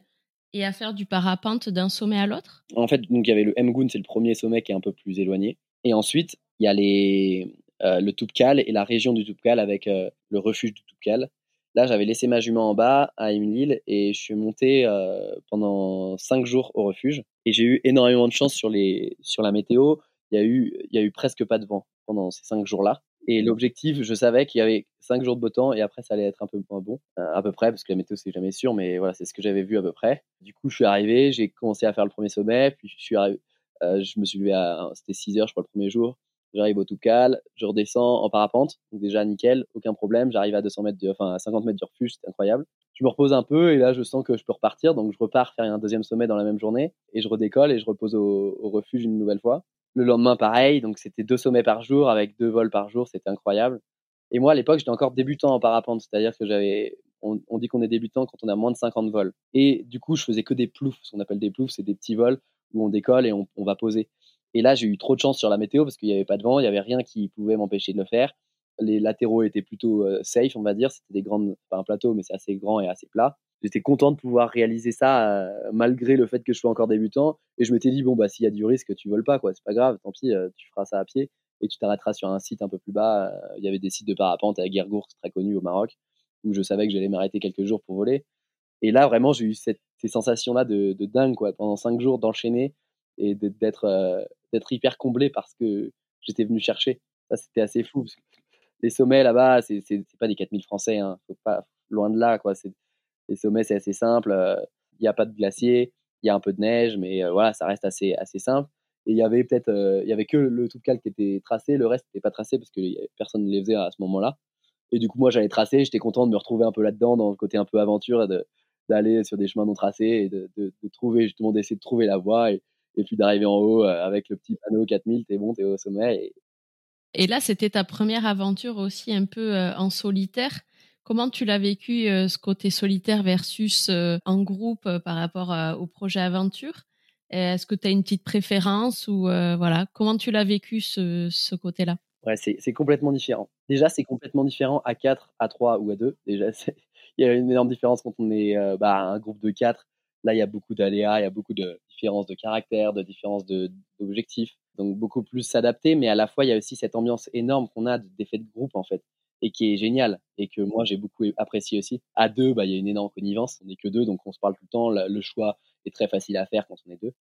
et à faire du parapente d'un sommet à l'autre? En fait, donc il y avait le Mgoun, c'est le premier sommet qui est un peu plus éloigné. Et ensuite, il y a les, euh, le Toubkal et la région du Toubkal avec euh, le refuge du Toubkal. Là, j'avais laissé ma jument en bas à Imlil et je suis monté euh, pendant cinq jours au refuge. Et j'ai eu énormément de chance sur, les, sur la météo. Il y, a eu, il y a eu presque pas de vent pendant ces cinq jours-là. Et l'objectif, je savais qu'il y avait cinq jours de beau temps et après ça allait être un peu moins bon, à peu près, parce que la météo c'est jamais sûr, mais voilà, c'est ce que j'avais vu à peu près. Du coup, je suis arrivé, j'ai commencé à faire le premier sommet, puis je suis arrivé, je me suis levé à, c'était 6 heures, je crois, le premier jour. J'arrive au Toubkal, je redescends en parapente, donc déjà nickel, aucun problème. J'arrive à 200 mètres, enfin à 50 mètres du refuge, c'est incroyable. Je me repose un peu et là je sens que je peux repartir, donc je repars faire un deuxième sommet dans la même journée et je redécolle et je repose au, refuge une nouvelle fois. Le lendemain pareil, donc c'était deux sommets par jour avec deux vols par jour, c'était incroyable. Et moi à l'époque j'étais encore débutant en parapente, c'est-à-dire que j'avais, on, dit qu'on est débutant quand on a moins de 50 vols. Et du coup je faisais que des ploufs, ce qu'on appelle des ploufs, c'est des petits vols où on décolle et on va poser. Et là, j'ai eu trop de chance sur la météo parce qu'il n'y avait pas de vent, il n'y avait rien qui pouvait m'empêcher de le faire. Les latéraux étaient plutôt euh, safe, on va dire. C'était des grandes, pas un plateau, mais c'est assez grand et assez plat. J'étais content de pouvoir réaliser ça euh, malgré le fait que je sois encore débutant. Et je m'étais dit, bon, bah, s'il y a du risque, tu voles pas, quoi. C'est pas grave, tant pis, euh, tu feras ça à pied et tu t'arrêteras sur un site un peu plus bas. Il y avait des sites de parapente à Guergour, très connu au Maroc, où je savais que j'allais m'arrêter quelques jours pour voler. Et là, vraiment, j'ai eu cette, ces sensations-là de, de dingue, quoi. Pendant cinq jours d'enchaîner et d'être d'être hyper comblé parce que j'étais venu chercher. Ça, c'était assez fou. Les sommets là-bas, c'est pas des 4000 Français, hein. Faut pas, loin de là, quoi. Les sommets, c'est assez simple. Il n'y a pas de glacier, il y a un peu de neige, mais voilà, ça reste assez, assez simple. Et il y avait peut-être, il y avait que le Toubkal qui était tracé, le reste n'était pas tracé parce que personne ne les faisait à ce moment-là. Et du coup, moi, j'allais tracer, j'étais content de me retrouver un peu là-dedans, dans le côté un peu aventure, d'aller sur des chemins non tracés et de, de, de trouver, justement, d'essayer de trouver la voie. Et puis d'arriver en haut euh, avec le petit panneau 4000, t'es bon, t'es au sommet. Et, et là, c'était ta première aventure aussi un peu euh, en solitaire. Comment tu l'as vécu, euh, ce côté solitaire versus en groupe par rapport au projet aventure? Est-ce que tu as une petite préférence ou voilà Comment tu l'as vécu ce, ce côté-là? Ouais, c'est complètement différent. Déjà, c'est complètement différent à 4, à 3 ou à 2. Déjà, il y a une énorme différence quand on est bah, un groupe de 4 Là, il y a beaucoup d'aléas, il y a beaucoup de différences de caractère, de différences d'objectifs. Donc, beaucoup plus s'adapter, mais à la fois, il y a aussi cette ambiance énorme qu'on a d'effet de groupe, en fait, et qui est géniale, et que moi, j'ai beaucoup apprécié aussi. À deux, bah, il y a une énorme connivence. On n'est que deux, donc on se parle tout le temps. Le choix est très facile à faire quand on est deux.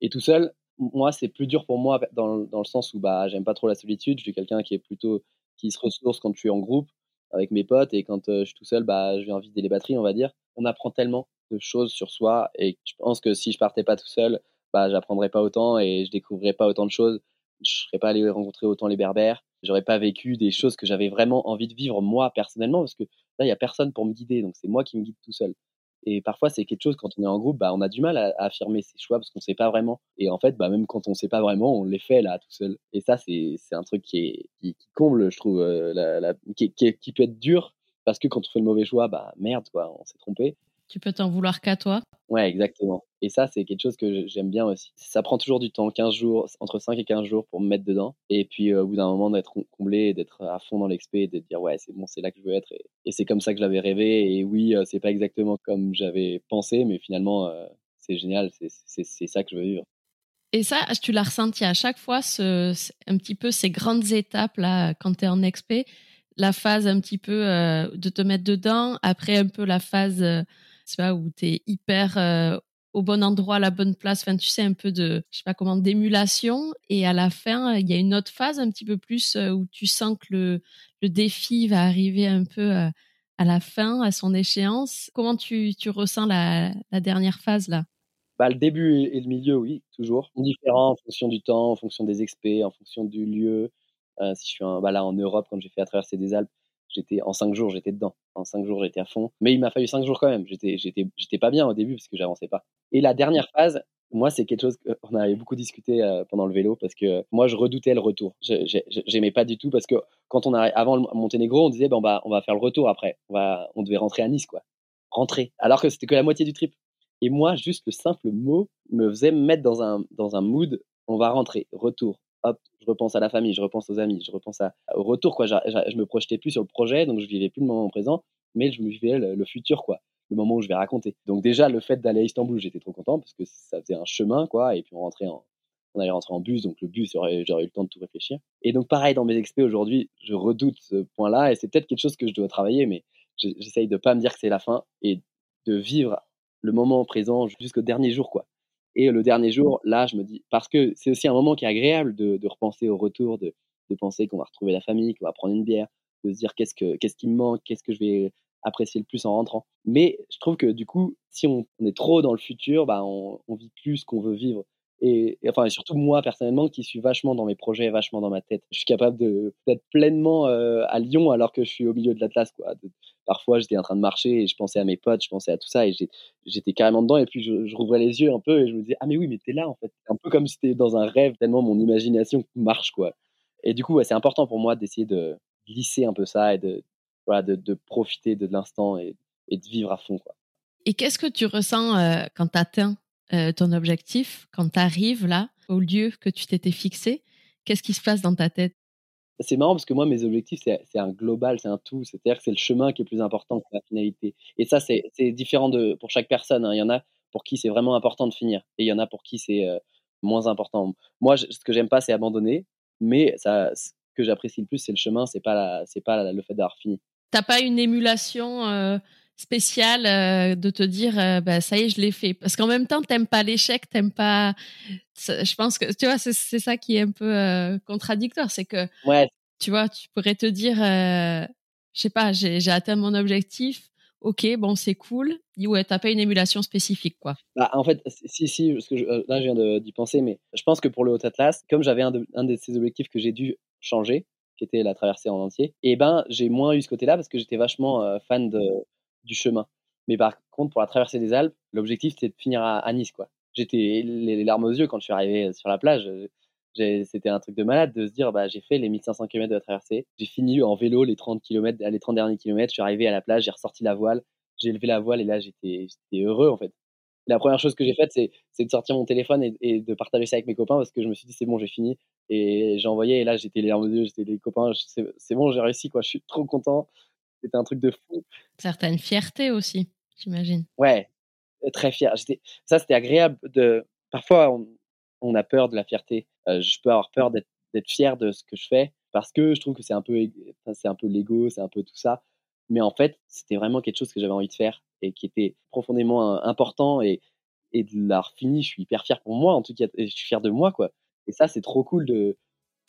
Et tout seul, moi, c'est plus dur pour moi dans, dans le sens où bah, j'aime pas trop la solitude. Je suis quelqu'un qui est plutôt qui se ressource quand je suis en groupe avec mes potes et quand je suis tout seul, bah, je viens les batteries, on va dire. On apprend tellement de choses sur soi et je pense que si je partais pas tout seul, bah, j'apprendrais pas autant et je découvrirais pas autant de choses. Je serais pas allé rencontrer autant les berbères. J'aurais pas vécu des choses que j'avais vraiment envie de vivre moi personnellement parce que là, il y a personne pour me guider. Donc, c'est moi qui me guide tout seul. Et parfois, c'est quelque chose, quand on est en groupe, bah, on a du mal à, affirmer ses choix parce qu'on sait pas vraiment. Et en fait, bah, même quand on sait pas vraiment, on les fait là tout seul. Et ça, c'est un truc qui, est, qui, comble, je trouve, euh, qui, qui, qui, peut être dur parce que quand on fait le mauvais choix, bah merde, quoi, on s'est trompé. Tu peux t'en vouloir qu'à toi. Ouais, exactement. Et ça, c'est quelque chose que j'aime bien aussi. Ça prend toujours du temps, 15 jours, entre 5 et 15 jours pour me mettre dedans. Et puis, euh, au bout d'un moment, d'être comblé, d'être à fond dans l'expé, de dire, ouais, c'est bon, c'est là que je veux être. Et, c'est comme ça que j'avais rêvé. Et oui, euh, c'est pas exactement comme j'avais pensé, mais finalement, euh, c'est génial. C'est ça que je veux vivre. Et ça, tu l'as ressenti à chaque fois, ce, un petit peu ces grandes étapes là, quand tu es en expé, la phase un petit peu de te mettre dedans, après un peu la phase tu vois, où tu es hyper euh, au bon endroit, à la bonne place, enfin, tu sais, un peu de, je sais pas comment, d'émulation. Et à la fin, il y a une autre phase un petit peu plus euh, où tu sens que le, le défi va arriver un peu euh, à la fin, à son échéance. Comment tu, tu ressens la, la dernière phase là? Bah, le début et le milieu, oui, toujours. Différent en fonction du temps, en fonction des expés, en fonction du lieu. si je suis bah, là en Europe, quand j'ai fait à traverser des Alpes, j'étais en cinq jours, j'étais dedans. En cinq jours, j'étais à fond. Mais il m'a fallu cinq jours quand même. J'étais, j'étais, j'étais pas bien au début parce que j'avançais pas. Et la dernière phase, moi, c'est quelque chose qu'on avait beaucoup discuté pendant le vélo parce que moi, je redoutais le retour. J'aimais pas du tout parce que quand on arrive avant le Monténégro, on disait ben, on, va, on va faire le retour après. On, va, on devait rentrer à Nice, quoi. Rentrer. Alors que c'était que la moitié du trip. Et moi, juste le simple mot me faisait me mettre dans un, dans un mood on va rentrer, retour. Hop, je repense à la famille, je repense aux amis, je repense à, au retour, quoi. Je, je, me projetais plus sur le projet, donc je vivais plus le moment présent, mais je me vivais le futur, quoi le moment où je vais raconter. Donc déjà, le fait d'aller à Istanbul, j'étais trop content parce que ça faisait un chemin, quoi, et puis on rentrait en, on allait rentrer en bus, donc le bus, j'aurais eu le temps de tout réfléchir. Et donc pareil, dans mes expés aujourd'hui, je redoute ce point-là, et c'est peut-être quelque chose que je dois travailler, mais j'essaye de pas me dire que c'est la fin, et de vivre le moment présent jusqu'au dernier jour, quoi. Et le dernier jour, là, je me dis, parce que c'est aussi un moment qui est agréable de, repenser au retour, de, de penser qu'on va retrouver la famille, qu'on va prendre une bière, de se dire qu'est-ce, que, qu'est-ce qui me manque, qu'est-ce que je vais apprécier le plus en rentrant. Mais je trouve que du coup, si on, est trop dans le futur, bah, on, on vit plus ce qu'on veut vivre. Et, enfin, et surtout moi personnellement, qui suis vachement dans mes projets, vachement dans ma tête. Je suis capable d'être pleinement euh, à Lyon alors que je suis au milieu de l'Atlas. Quoi. Parfois, j'étais en train de marcher et je pensais à mes potes, je pensais à tout ça et j'étais carrément dedans. Et puis, je, rouvrais les yeux un peu et je me disais, ah, mais oui, mais t'es là en fait. Un peu comme si t'étais dans un rêve, tellement mon imagination marche. quoi. Et du coup, c'est important pour moi d'essayer de glisser un peu ça et de, profiter de l'instant et, de vivre à fond. Et qu'est-ce que tu ressens euh, quand tu atteins euh, ton objectif, quand tu arrives là, au lieu que tu t'étais fixé? Qu'est-ce qui se passe dans ta tête? C'est marrant parce que moi, mes objectifs, c'est un global, c'est un tout. C'est-à-dire que c'est le chemin qui est plus important que la finalité. Et ça, c'est différent de, pour chaque personne. Hein. Il y en a pour qui c'est vraiment important de finir. Et il y en a pour qui c'est euh, moins important. Moi, ce que j'aime pas, c'est abandonner. Mais ça, ce que j'apprécie le plus, c'est le chemin, c'est pas, c'est pas le fait d'avoir fini. T'as pas une émulation euh, spéciale euh, de te dire, euh, bah, ça y est, je l'ai fait. Parce qu'en même temps, t'aimes pas l'échec, t'aimes pas. Je pense que tu vois, c'est ça qui est un peu contradictoire, c'est que ouais. tu vois, tu pourrais te dire, je sais pas, j'ai atteint mon objectif. Ok, bon, c'est cool. Ouais, t'as pas une émulation spécifique, quoi. Bah, en fait, si, si, parce que là, je viens d'y penser, mais je pense que pour le Haut Atlas, comme j'avais un, de, un de ces objectifs que j'ai dû changer, qui était la traversée en entier, et ben j'ai moins eu ce côté-là parce que j'étais vachement euh, fan de, du chemin. Mais par contre, pour la traversée des Alpes, l'objectif c'était de finir à, Nice, quoi. J'étais les, larmes aux yeux quand je suis arrivé sur la plage. C'était un truc de malade de se dire bah, j'ai fait les 1500 km de la traversée, j'ai fini en vélo les 30 km, les 30 derniers kilomètres, je suis arrivé à la plage, j'ai ressorti la voile, j'ai levé la voile et là j'étais heureux en fait la première chose que j'ai faite, c'est, de sortir mon téléphone et, de partager ça avec mes copains parce que je me suis dit, c'est bon, j'ai fini. Et j'ai envoyé, et là, j'étais les larmes aux yeux, j'étais les copains, c'est, bon, j'ai réussi, quoi, je suis trop content. C'était un truc de fou. Certaine fierté aussi, j'imagine. Ouais, très fier. ça, c'était agréable. De... Parfois, on, a peur de la fierté. Euh, je peux avoir peur d'être, fier de ce que je fais parce que je trouve que c'est un peu, c'est un peu l'ego, c'est un peu tout ça. Mais en fait, c'était vraiment quelque chose que j'avais envie de faire et qui était profondément important et, et de l'avoir fini, je suis hyper fier pour moi, en tout cas, je suis fier de moi, quoi. Et ça, c'est trop cool de,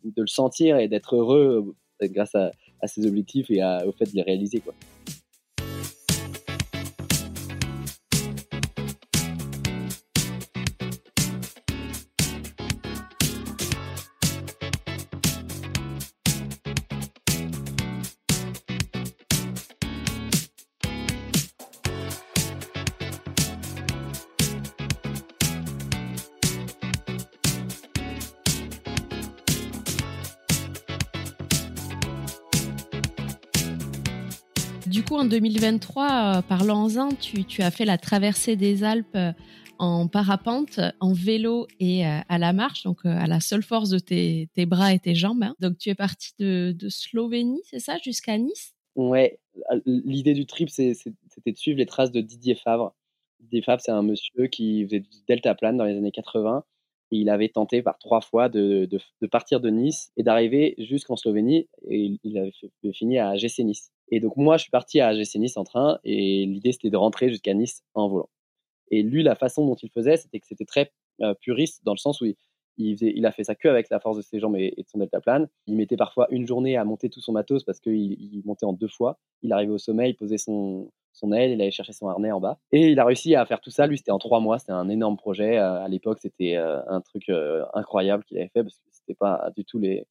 de le sentir et d'être heureux euh, grâce à, à ces objectifs et au fait de les réaliser, quoi. En 2023, euh, parlons-en, tu, as fait la traversée des Alpes euh, en parapente, en vélo et euh, à la marche, donc à la seule force de tes, bras et tes jambes. Hein. Donc tu es parti de, Slovénie, c'est ça, jusqu'à Nice? Ouais, l'idée du trip, c'était de suivre les traces de Didier Favre. Didier Favre, c'est un monsieur qui faisait du deltaplane dans les années 80 et il avait tenté par trois fois de, de, de partir de Nice et d'arriver jusqu'en Slovénie et il avait fini à GC Nice. Et donc moi, je suis parti à AGC Nice en train et l'idée c'était de rentrer jusqu'à Nice en volant. Et lui, la façon dont il faisait, c'était que c'était très euh, puriste dans le sens où il, a fait ça que avec la force de ses jambes et, de son deltaplane. Il mettait parfois une journée à monter tout son matos parce qu'il il montait en deux fois. Il arrivait au sommet, il posait son, son aile, il allait chercher son harnais en bas. Et il a réussi à faire tout ça. Lui, c'était en trois mois. C'était un énorme projet. Euh, à l'époque, c'était euh, un truc incroyable qu'il avait fait parce que c'était pas du tout les,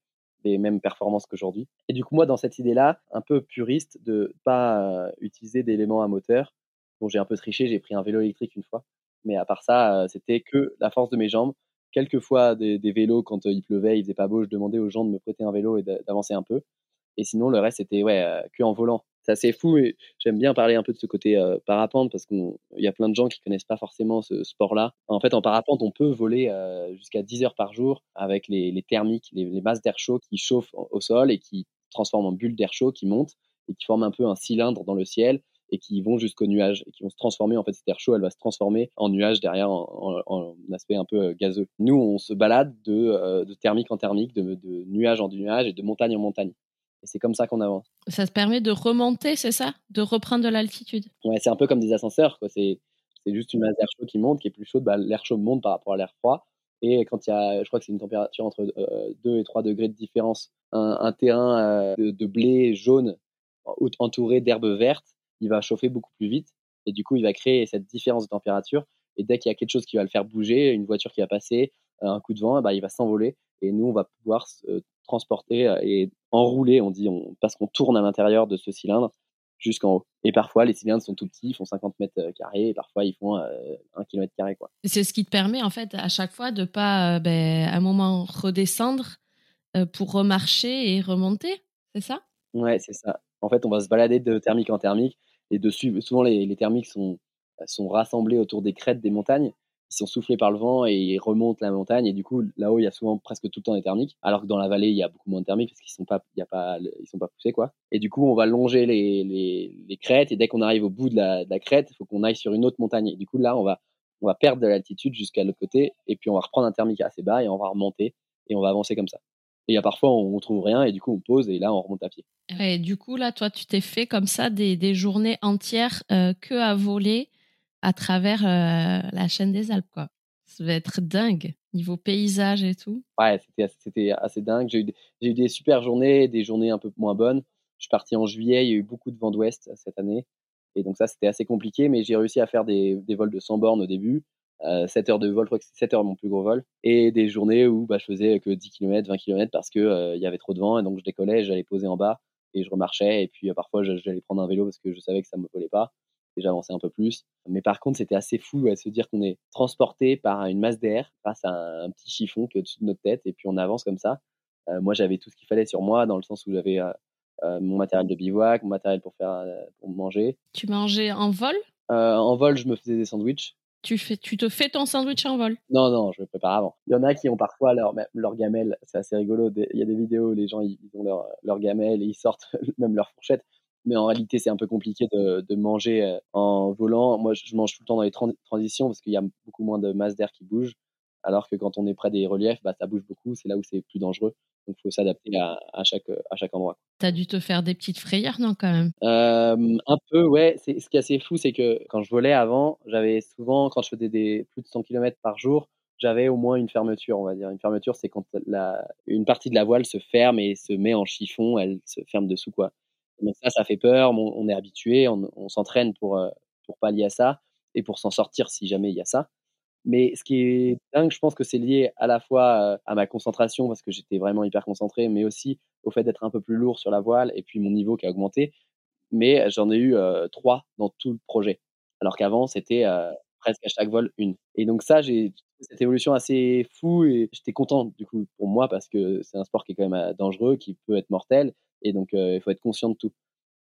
les mêmes performances qu'aujourd'hui. Et du coup, moi, dans cette idée-là, un peu puriste de pas euh, utiliser d'éléments à moteur, bon, j'ai un peu triché, j'ai pris un vélo électrique une fois. Mais à part ça, c'était que la force de mes jambes. Quelquefois des, des vélos quand il pleuvait, il faisait pas beau, je demandais aux gens de me prêter un vélo et d'avancer un peu. Et sinon, le reste, c'était ouais, que en volant c'est assez fou et j'aime bien parler un peu de ce côté euh, parapente parce qu'il y a plein de gens qui connaissent pas forcément ce sport-là. En fait, en parapente, on peut voler euh, jusqu'à 10 heures par jour avec les, thermiques, les, masses d'air chaud qui chauffent au sol et qui transforment en bulles d'air chaud qui montent et qui forment un peu un cylindre dans le ciel et qui vont jusqu'au nuage et qui vont se transformer. En fait, cet air chaud, elle va se transformer en nuage derrière en, en, aspect un peu euh, gazeux. Nous, on se balade de, thermique en thermique, de nuage en nuage et de montagne en montagne. Et c'est comme ça qu'on avance. Ça te permet de remonter, c'est ça? De reprendre de l'altitude? Ouais, c'est un peu comme des ascenseurs. Quoi. C'est, c'est juste une masse d'air chaud qui monte, qui est plus chaude. Bah, l'air chaud monte par rapport à l'air froid. Et quand il y a, je crois que c'est une température entre 2 euh, et 3 degrés de différence, un, terrain euh, de, blé jaune entouré d'herbes vertes, il va chauffer beaucoup plus vite. Et du coup, il va créer cette différence de température. Et dès qu'il y a quelque chose qui va le faire bouger, une voiture qui va passer, un coup de vent, bah, il va s'envoler. Et nous, on va pouvoir transporter et enrouler, on dit, on, parce qu'on tourne à l'intérieur de ce cylindre jusqu'en haut. Et parfois, les cylindres sont tout petits, ils font 50 mètres carrés, et parfois, ils font 1 km carré. C'est ce qui te permet, en fait, à chaque fois, de pas, ben, à un moment, redescendre pour remarcher et remonter, c'est ça? Ouais, c'est ça. En fait, on va se balader de thermique en thermique, et dessus, souvent, les, les thermiques sont, sont rassemblés autour des crêtes des montagnes, ils sont soufflés par le vent et ils remontent la montagne. Et du coup, là-haut, il y a souvent presque tout le temps des thermiques, alors que dans la vallée, il y a beaucoup moins de thermiques parce qu'ils sont pas, il y a pas, ils sont pas poussés quoi. Et du coup, on va longer les, les, les crêtes et dès qu'on arrive au bout de la, crête, il faut qu'on aille sur une autre montagne. Et du coup, là, on va, on va perdre de l'altitude jusqu'à l'autre côté et puis on va reprendre un thermique assez bas et on va remonter et on va avancer comme ça. Et il y a parfois, on ne trouve rien et du coup, on pose et là, on remonte à pied. Et du coup, là, toi, tu t'es fait comme ça des, des journées entières euh, que à voler à travers euh, la chaîne des Alpes, quoi. Ça va être dingue, niveau paysage et tout. Ouais, c'était assez dingue. J'ai eu, eu, des super journées, des journées un peu moins bonnes. Je suis parti en juillet, il y a eu beaucoup de vent d'ouest cette année. Et donc ça, c'était assez compliqué, mais j'ai réussi à faire des, des, vols de 100 bornes au début. 7 euh, heures de vol, je crois que c'est 7 heures mon plus gros vol. Et des journées où bah, je faisais que 10 km, 20 km parce qu'il euh, il y avait trop de vent. Et donc je décollais, j'allais poser en bas et je remarchais. Et puis euh, parfois, j'allais prendre un vélo parce que je savais que ça ne me volait pas et j'avançais un peu plus. Mais par contre, c'était assez fou à se dire qu'on est transporté par une masse d'air grâce à un, petit chiffon qui est au-dessus de notre tête et puis on avance comme ça. Euh, moi, j'avais tout ce qu'il fallait sur moi dans le sens où j'avais euh, euh, mon matériel de bivouac, mon matériel pour faire pour manger. Tu mangeais en vol? En vol, je me faisais des sandwichs. Tu, fais, tu te fais ton sandwich en vol? Non, non, je me prépare avant. Il y en a qui ont parfois leur, leur gamelle, c'est assez rigolo. Il y a des vidéos où les gens ils ont leur, leur gamelle et ils sortent même leur fourchette mais en réalité, c'est un peu compliqué de, de, manger euh, en volant. Moi, je mange tout le temps dans les transitions parce qu'il y a beaucoup moins de masse d'air qui bouge, alors que quand on est près des reliefs, bah, ça bouge beaucoup. C'est là où c'est plus dangereux. Donc, il faut s'adapter à, à, chaque, à chaque endroit. Tu as dû te faire des petites frayeurs, non, quand même? Euh, Un peu, ouais. Ce qui est assez fou, c'est que quand je volais avant, j'avais souvent, quand je faisais des plus de 100 km par jour, j'avais au moins une fermeture, on va dire. Une fermeture, c'est quand la, une partie de la voile se ferme et se met en chiffon, elle se ferme dessous, quoi. Donc ça, ça fait peur, on, est habitué, on, s'entraîne pour, euh, pour pallier à ça et pour s'en sortir si jamais il y a ça. Mais ce qui est dingue, je pense que c'est lié à la fois euh, à ma concentration, parce que j'étais vraiment hyper concentré, mais aussi au fait d'être un peu plus lourd sur la voile et puis mon niveau qui a augmenté. Mais j'en ai eu euh, trois dans tout le projet. Alors qu'avant, c'était presque à chaque vol une. Et donc ça, j'ai cette évolution assez fou et j'étais content du coup pour moi parce que c'est un sport qui est quand même dangereux, qui peut être mortel et donc, il faut être conscient de tout.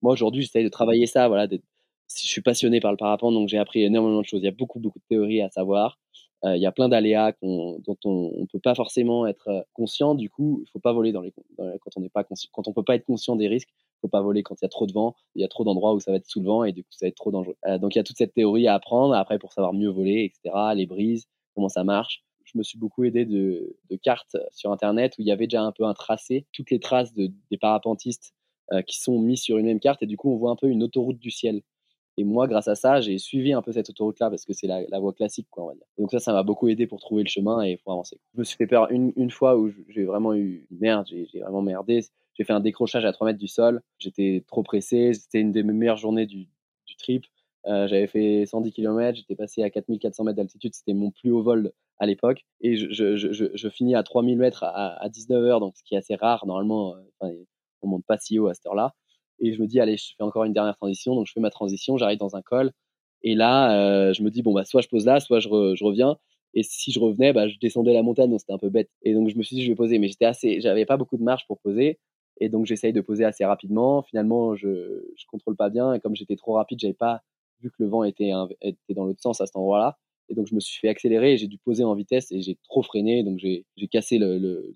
Moi, aujourd'hui, j'essaye de travailler ça. Voilà, je suis passionné par le parapente, donc j'ai appris énormément de choses. Il y a beaucoup, beaucoup de théories à savoir. il y a plein d'aléas dont on ne peut pas forcément être conscient. Du coup, il faut pas voler quand on n'est pas quand on peut pas être conscient des risques. Il faut pas voler quand il y a trop de vent. Il y a trop d'endroits où ça va être sous le vent et du coup, ça va être trop dangereux. donc, il y a toute cette théorie à apprendre après pour savoir mieux voler, etc. Les brises, comment ça marche je me suis beaucoup aidé de, cartes sur Internet où il y avait déjà un peu un tracé, toutes les traces de, des parapentistes euh, qui sont mis sur une même carte et du coup on voit un peu une autoroute du ciel. Et moi, grâce à ça, j'ai suivi un peu cette autoroute-là parce que c'est la, voie classique, quoi, on va donc ça, ça m'a beaucoup aidé pour trouver le chemin et pour avancer. Je me suis fait peur une, une fois où j'ai vraiment eu merde, j'ai vraiment merdé. J'ai fait un décrochage à 3 mètres du sol. J'étais trop pressé. C'était une des meilleures journées du trip. Euh, j'avais fait 110 km, j'étais passé à 4400 mètres d'altitude, c'était mon plus haut vol à l'époque. Et je, je, je, je, finis à 3000 mètres à, à 19 heures, donc ce qui est assez rare. Normalement, euh, enfin, on monte pas si haut à cette heure-là. Et je me dis, allez, je fais encore une dernière transition. Donc je fais ma transition, j'arrive dans un col. Et là, je me dis, bon, bah, soit je pose là, soit je, je reviens. Et si je revenais, bah, je descendais la montagne, donc c'était un peu bête. Et donc je me suis dit, je vais poser, mais j'étais assez, j'avais pas beaucoup de marge pour poser. Et donc j'essaye de poser assez rapidement. Finalement, je, je contrôle pas bien. Et comme j'étais trop rapide, j'avais pas vu que le vent était, était dans l'autre sens à cet endroit-là. Et donc je me suis fait accélérer j'ai dû poser en vitesse et j'ai trop freiné. Donc j'ai cassé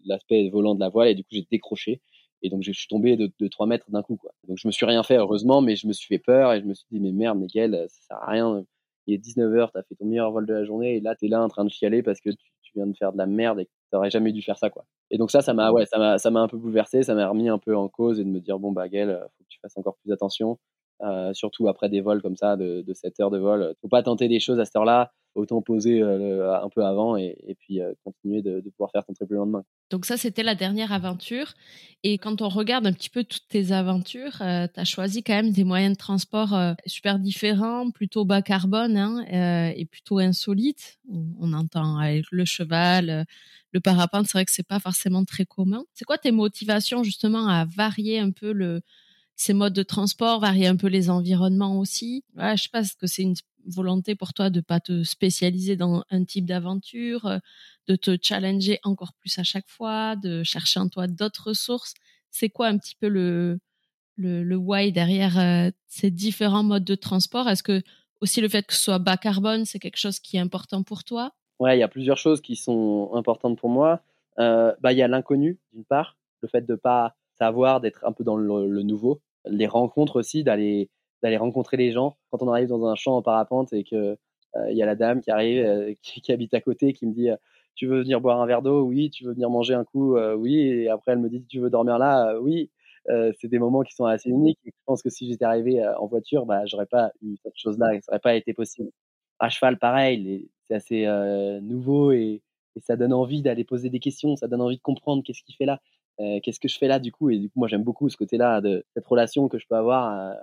l'aspect le, volant de la voile et du coup j'ai décroché. Et donc je suis tombé de, de 3 mètres d'un coup. Quoi. Donc je me suis rien fait heureusement, mais je me suis fait peur et je me suis dit mais merde Miguel, ça sert à rien il est 19h, tu as fait ton meilleur vol de la journée et là tu es là en train de chialer parce que tu, viens de faire de la merde et que tu jamais dû faire ça quoi. Et donc ça ça m'a ouais, ça m'a un peu bouleversé, ça m'a remis un peu en cause et de me dire bon bah Gaël, faut que tu fasses encore plus attention. Euh, surtout après des vols comme ça de, de 7 heures de vol. Faut pas tenter des choses à cette heure-là, autant poser euh, un peu avant et, puis euh, continuer de, pouvoir faire ton trip le lendemain. Donc ça, c'était la dernière aventure. Et quand on regarde un petit peu toutes tes aventures, tu as choisi quand même des moyens de transport super différents, plutôt bas carbone hein, et plutôt insolites. On, entend avec le cheval, le parapente, c'est vrai que c'est pas forcément très commun. C'est quoi tes motivations justement à varier un peu le, ces modes de transport, varier un peu les environnements aussi. Ouais, je sais pas, que c'est une volonté pour toi de pas te spécialiser dans un type d'aventure, euh, de te challenger encore plus à chaque fois, de chercher en toi d'autres ressources. C'est quoi un petit peu le, le, le why derrière euh, ces différents modes de transport? Est-ce que aussi le fait que ce soit bas carbone, c'est quelque chose qui est important pour toi? Ouais, il y a plusieurs choses qui sont importantes pour moi. Euh, bah, il y a l'inconnu, d'une part, le fait de pas savoir, d'être un peu dans le, nouveau. Les rencontres aussi, d'aller d'aller rencontrer les gens. Quand on arrive dans un champ en parapente et que euh, il y a la dame qui arrive, euh, qui, habite à côté, qui me dit euh, tu veux venir boire un verre d'eau? Oui. Tu veux venir manger un coup? Oui. Et après elle me dit tu veux dormir là Oui. c'est des moments qui sont assez uniques. je pense que si j'étais arrivé en voiture, bah j'aurais pas eu cette chose-là, ça aurait pas été possible. À cheval, pareil, c'est assez nouveau et, et ça donne envie d'aller poser des questions, ça donne envie de comprendre qu'est-ce qu'il fait là. Euh, qu'est-ce que je fais là du coup? Et du coup, moi, j'aime beaucoup ce côté-là de cette relation que je peux avoir euh,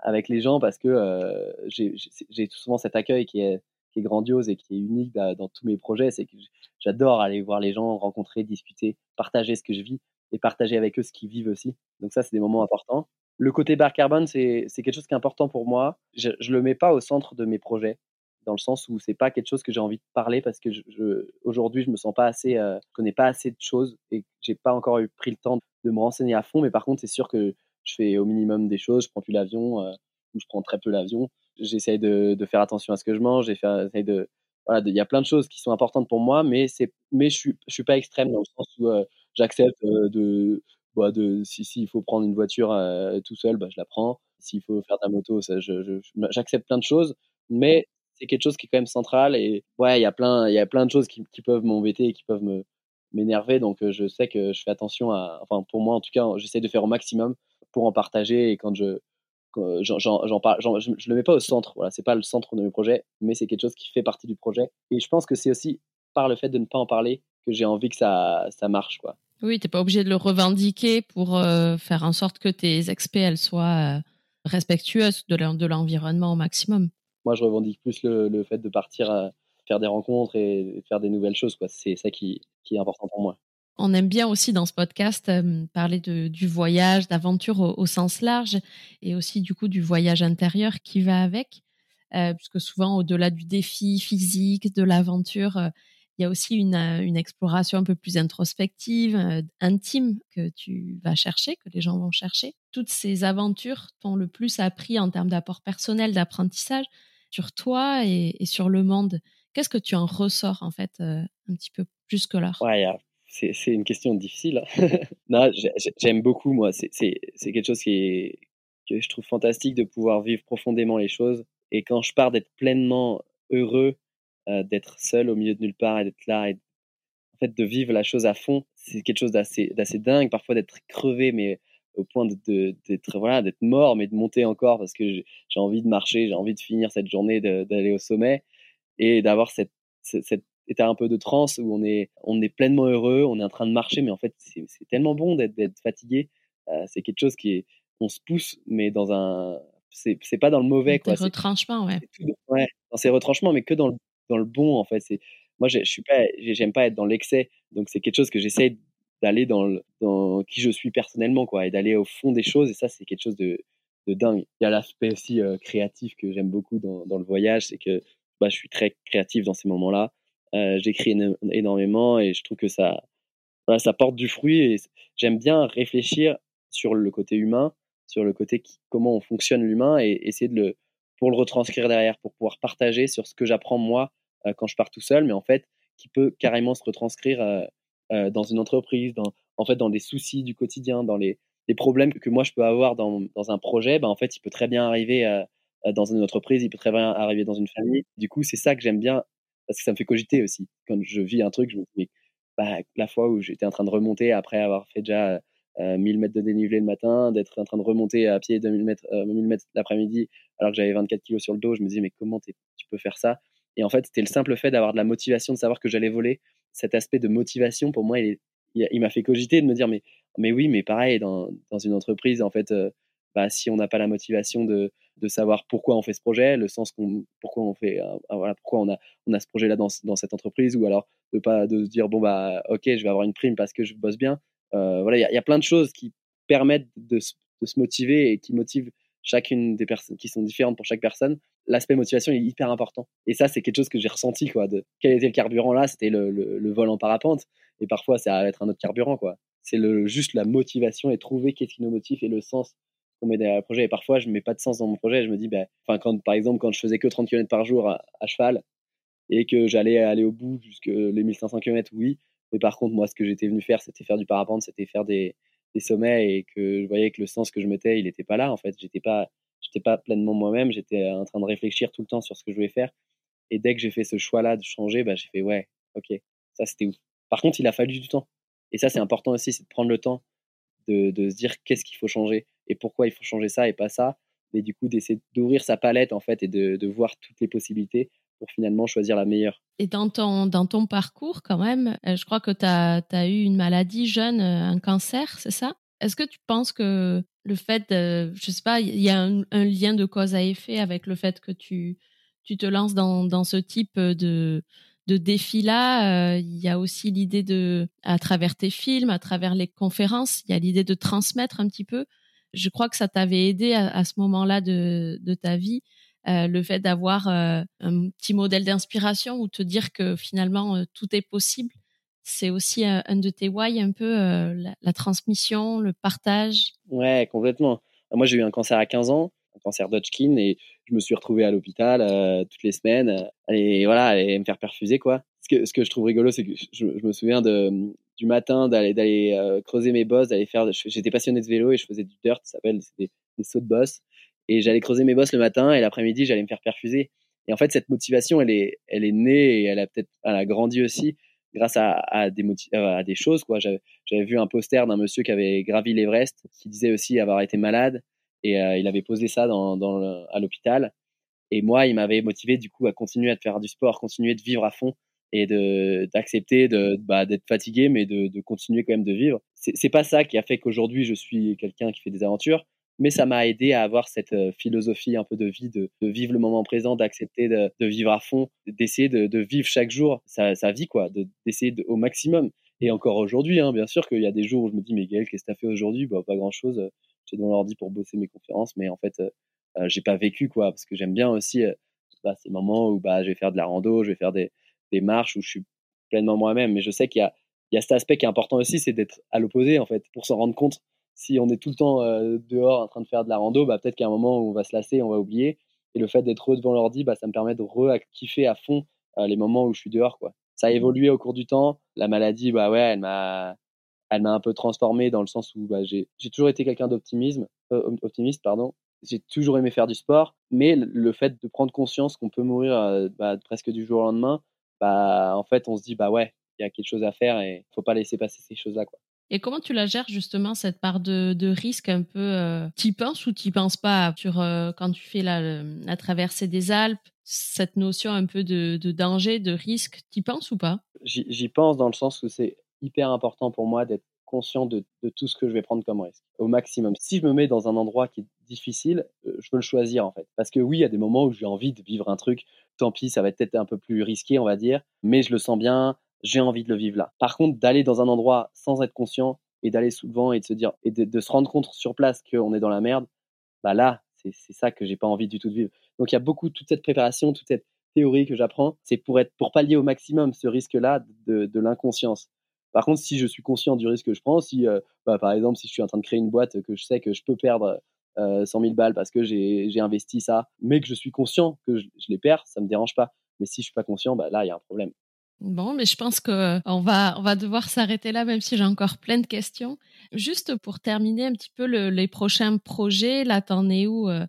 avec les gens parce que euh, j'ai souvent cet accueil qui est, qui est grandiose et qui est unique dans, tous mes projets. C'est que j'adore aller voir les gens, rencontrer, discuter, partager ce que je vis et partager avec eux ce qu'ils vivent aussi. Donc ça, c'est des moments importants. Le côté bar carbone, c'est quelque chose qui est important pour moi. Je ne le mets pas au centre de mes projets dans le sens où c'est pas quelque chose que j'ai envie de parler parce que je, aujourd'hui je me sens pas assez, euh, je connais pas assez de choses et j'ai pas encore eu pris le temps de me renseigner à fond. Mais par contre, c'est sûr que je fais au minimum des choses. Je prends plus l'avion euh, ou je prends très peu l'avion. J'essaye de, faire attention à ce que je mange. J'essaye de, il y a plein de choses qui sont importantes pour moi, mais c'est, mais je suis, je suis pas extrême dans le sens où euh, j'accepte de, bah, de, si s'il faut prendre une voiture tout seul, bah, je la prends. S'il faut faire de la moto, ça, je, j'accepte plein de choses, mais c'est quelque chose qui est quand même central. Et ouais, il y a plein, il y a plein de choses qui, peuvent m'embêter et qui peuvent me m'énerver. Donc je sais que je fais attention à, enfin pour moi en tout cas, j'essaie de faire au maximum pour en partager. Et quand je j'en parle, je, le mets pas au centre. Voilà, c'est pas le centre de mes projets, mais c'est quelque chose qui fait partie du projet. Et je pense que c'est aussi par le fait de ne pas en parler que j'ai envie que ça, ça marche, quoi. Oui, t'es pas obligé de le revendiquer pour euh, faire en sorte que tes expés elles soient euh, respectueuses de l'environnement au maximum moi, je revendique plus le, fait de partir à faire des rencontres et faire des nouvelles choses. C'est ça qui, est important pour moi. On aime bien aussi dans ce podcast euh, parler du voyage, d'aventure au, sens large et aussi du coup du voyage intérieur qui va avec, euh, puisque souvent au-delà du défi physique, de l'aventure, euh, il y a aussi une, une, exploration un peu plus introspective, intime que tu vas chercher, que les gens vont chercher. Toutes ces aventures t'ont le plus appris en termes d'apport personnel, d'apprentissage, sur toi et, sur le monde. Qu'est-ce que tu en ressors en fait euh, un petit peu plus que là Ouais, c'est, une question difficile. Hein. non, j'aime beaucoup moi. C'est, quelque chose qui est, que je trouve fantastique de pouvoir vivre profondément les choses. Et quand je pars d'être pleinement heureux, euh, d'être seul au milieu de nulle part et d'être là et en fait de vivre la chose à fond, c'est quelque chose d'assez, d'assez dingue. Parfois d'être crevé, mais au point d'être voilà, d'être mort, mais de monter encore parce que j'ai envie de marcher, j'ai envie de finir cette journée, d'aller au sommet et d'avoir cette, cet état un peu de transe où on est, on est pleinement heureux, on est en train de marcher, mais en fait, c'est tellement bon d'être fatigué. Euh, c'est quelque chose qui est, on se pousse, mais dans un, c'est pas dans le mauvais, quoi. retranchements, ouais. ouais. Dans ces retranchements, mais que dans le, dans le bon, en fait. C'est, moi, je suis pas, j'aime pas être dans l'excès, donc c'est quelque chose que j'essaie d'aller dans, qui je suis personnellement, quoi, et d'aller au fond des choses. Et ça, c'est quelque chose de, dingue. Il y a l'aspect aussi créatif que j'aime beaucoup dans, le voyage, c'est que bah, je suis très créatif dans ces moments-là. J'écris énormément et je trouve que ça, ça porte du fruit et j'aime bien réfléchir sur le côté humain, sur le côté comment on fonctionne l'humain et essayer de le pour le retranscrire derrière, pour pouvoir partager sur ce que j'apprends moi quand je pars tout seul, mais en fait qui peut carrément se retranscrire dans une entreprise, dans en fait dans des soucis du quotidien, dans les, les problèmes que moi je peux avoir dans, un projet, ben, en fait il peut très bien arriver dans une entreprise, il peut très bien arriver dans une famille. Du coup c'est ça que j'aime bien parce que ça me fait cogiter aussi. Quand je vis un truc, je me dis bah, la fois où j'étais en train de remonter après avoir fait déjà 1000 mètres de dénivelé le matin, d'être en train de remonter à pied 2000 mètres, mètres l'après-midi alors que j'avais 24 kilos sur le dos, je me disais mais comment tu peux faire ça? Et en fait, c'était le simple fait d'avoir de la motivation, de savoir que j'allais voler. Cet aspect de motivation, pour moi, il, m'a fait cogiter de me dire mais, mais oui, mais pareil, dans, dans une entreprise, en fait, bah, si on n'a pas la motivation de, de savoir pourquoi on fait ce projet, le sens qu'on, pourquoi on fait, voilà, pourquoi on a, on a ce projet-là dans, dans cette entreprise, ou alors de pas de se dire bon bah ok, je vais avoir une prime parce que je bosse bien. Euh, voilà, il y, y, a plein de choses qui permettent de, de, se motiver et qui motivent chacune des personnes qui sont différentes pour chaque personne. L'aspect motivation est hyper important. Et ça, c'est quelque chose que j'ai ressenti quoi. Quel était le carburant là C'était le, le, vol en parapente. Et parfois, ça va être un autre carburant quoi. C'est le, juste la motivation et trouver qu'est-ce qui nous motive et le sens qu'on met derrière le projet. Et parfois, je mets pas de sens dans mon projet. Je me dis, bah, enfin, quand par exemple, quand je faisais que 30 km par jour à, à cheval et que j'allais aller au bout jusque les 1500 km, oui. Mais par contre, moi, ce que j'étais venu faire, c'était faire du parapente, c'était faire des, des, sommets et que je voyais que le sens que je mettais, il n'était pas là. En fait, j'étais pas, j'étais pas pleinement moi-même. J'étais en train de réfléchir tout le temps sur ce que je voulais faire. Et dès que j'ai fait ce choix-là de changer, bah, j'ai fait ouais, ok, ça c'était ouf. Par contre, il a fallu du temps. Et ça, c'est important aussi, c'est de prendre le temps de, de se dire qu'est-ce qu'il faut changer et pourquoi il faut changer ça et pas ça. Mais du coup, d'essayer d'ouvrir sa palette en fait et de, de voir toutes les possibilités pour finalement choisir la meilleure. Et dans ton, dans ton parcours, quand même, euh, je crois que tu as, as, eu une maladie jeune, euh, un cancer, c'est ça? Est-ce que tu penses que le fait, de, je sais pas, il y a un, lien de cause à effet avec le fait que tu, te lances dans, ce type de, de défi-là, euh, il y a aussi l'idée de, à travers tes films, à travers les conférences, il y a l'idée de transmettre un petit peu. Je crois que ça t'avait aidé à, ce moment-là de, ta vie euh, le fait d'avoir euh, un petit modèle d'inspiration ou te dire que finalement tout est possible, c'est aussi un de tes why un peu la, la, transmission, le partage. Ouais, complètement. Moi, j'ai eu un cancer à 15 ans, un cancer d'Hodgkin, et je me suis retrouvé à l'hôpital toutes les semaines, et voilà, et me faire perfuser quoi. Ce que, ce que je trouve rigolo, c'est que je, me souviens de, du matin d'aller d'aller creuser mes bosses, d'aller faire. J'étais passionné de vélo et je faisais du dirt, ça s'appelle des, des sauts de boss et j'allais creuser mes bosses le matin et l'après-midi j'allais me faire perfuser et en fait cette motivation elle est elle est née et elle a peut-être elle a grandi aussi grâce à, des euh, à des choses quoi. J'avais vu un poster d'un monsieur qui avait gravi l'Everest qui disait aussi avoir été malade et euh, il avait posé ça dans, dans à l'hôpital. Et moi il m'avait motivé du coup à continuer à faire du sport continuer de vivre à fond et de d'accepter de bah, d'être fatigué mais de, de continuer quand même de vivre. C'est pas ça qui a fait qu'aujourd'hui je suis quelqu'un qui fait des aventures mais ça m'a aidé à avoir cette philosophie un peu de vie, de, vivre le moment présent, d'accepter de, vivre à fond, d'essayer de, vivre chaque jour sa, vie, quoi, d'essayer au maximum. Et encore aujourd'hui, hein, bien sûr qu'il y a des jours où je me dis, mais Gaël, qu'est-ce que tu as fait aujourd'hui? Bah, Pas grand-chose. J'ai dans l'ordi pour bosser mes conférences, mais en fait, euh, j'ai pas vécu, quoi, parce que j'aime bien aussi bah, ces moments où bah, je vais faire de la rando, je vais faire des, marches où je suis pleinement moi-même. Mais je sais qu'il y a, y a cet aspect qui est important aussi, c'est d'être à l'opposé, en fait, pour s'en rendre compte si on est tout le temps euh, dehors en train de faire de la rando, bah, peut-être qu'à un moment où on va se lasser, on va oublier. Et le fait d'être devant l'ordi, bah, ça me permet de re-kiffer à fond euh, les moments où je suis dehors. Quoi. Ça a mmh. évolué au cours du temps. La maladie, bah ouais, elle m'a, elle m'a un peu transformé dans le sens où bah, j'ai, toujours été quelqu'un d'optimisme, euh, optimiste, pardon. J'ai toujours aimé faire du sport, mais le fait de prendre conscience qu'on peut mourir bah, presque du jour au lendemain, bah en fait on se dit bah ouais, il y a quelque chose à faire et faut pas laisser passer ces choses-là quoi. Et comment tu la gères justement cette part de, risque un peu euh, T'y penses ou t'y penses pas sur euh, quand tu fais la, traversée des Alpes Cette notion un peu de, danger, de risque, t'y penses ou pas? J'y pense dans le sens où c'est hyper important pour moi d'être conscient de, de, tout ce que je vais prendre comme risque au maximum. Si je me mets dans un endroit qui est difficile, euh, je peux le choisir en fait. Parce que oui, il y a des moments où j'ai envie de vivre un truc. Tant pis, ça va être peut-être un peu plus risqué, on va dire, mais je le sens bien j'ai envie de le vivre là. Par contre, d'aller dans un endroit sans être conscient et d'aller sous le vent et de se dire et de, se rendre compte sur place qu'on est dans la merde, bah là, c'est ça que j'ai pas envie du tout de vivre. Donc il y a beaucoup toute cette préparation, toute cette théorie que j'apprends, c'est pour être pour pallier au maximum ce risque-là de, l'inconscience. Par contre, si je suis conscient du risque que je prends, si euh, bah, par exemple si je suis en train de créer une boîte que je sais que je peux perdre euh, 100 000 balles parce que j'ai investi ça, mais que je suis conscient que je, les perds, ça me dérange pas. Mais si je suis pas conscient, bah, là il y a un problème. Bon, mais je pense qu'on va, on va devoir s'arrêter là, même si j'ai encore plein de questions. Juste pour terminer un petit peu les prochains projets, là, t'en es où euh,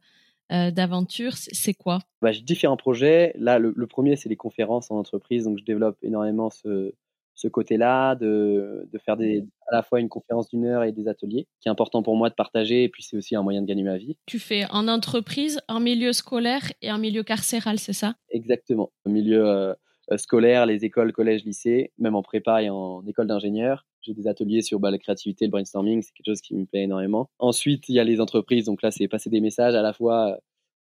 euh, d'aventure? C'est quoi? Bah, J'ai différents projets. Là, le, premier, c'est les conférences en entreprise. Donc, je développe énormément ce, ce côté-là, de, de, faire des, à la fois une conférence d'une heure et des ateliers, qui est important pour moi de partager. Et puis, c'est aussi un moyen de gagner ma vie. Tu fais en entreprise, en milieu scolaire et en milieu carcéral, c'est ça? Exactement. Au milieu. Euh, euh, scolaires, les écoles, collèges, lycées, même en prépa et en école d'ingénieur. J'ai des ateliers sur bah, la créativité, le brainstorming, c'est quelque chose qui me plaît énormément. Ensuite, il y a les entreprises, donc là, c'est passer des messages, à la fois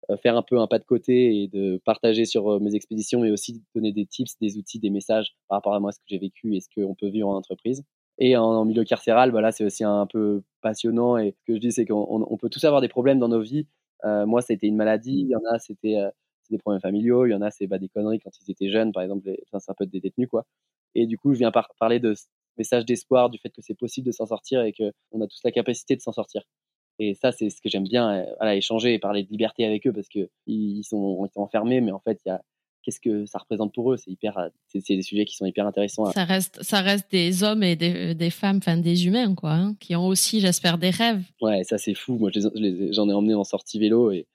euh, faire un peu un pas de côté et de partager sur euh, mes expéditions, mais aussi donner des tips, des outils, des messages par rapport à moi, ce que j'ai vécu et ce qu'on peut vivre en entreprise. Et en, milieu carcéral, bah là, c'est aussi un peu passionnant. Et ce que je dis, c'est qu'on peut tous avoir des problèmes dans nos vies. moi, c'était une maladie. Il y en a, c'était des problèmes familiaux, il y en a, c'est bah, des conneries quand ils étaient jeunes, par exemple, enfin, c'est un peu des détenus, quoi. Et du coup, je viens par parler de ce message d'espoir, du fait que c'est possible de s'en sortir et qu'on a tous la capacité de s'en sortir. Et ça, c'est ce que j'aime bien, euh, voilà, échanger et parler de liberté avec eux parce que ils sont, ils sont enfermés, mais en fait, il y a qu'est-ce que ça représente pour eux? C'est hyper, euh, c'est des sujets qui sont hyper intéressants. Ça reste, ça reste des hommes et des, des femmes, enfin des humains, quoi, hein, qui ont aussi, j'espère, des rêves. Ouais, ça c'est fou. Moi, j'en ai emmené en sortie vélo et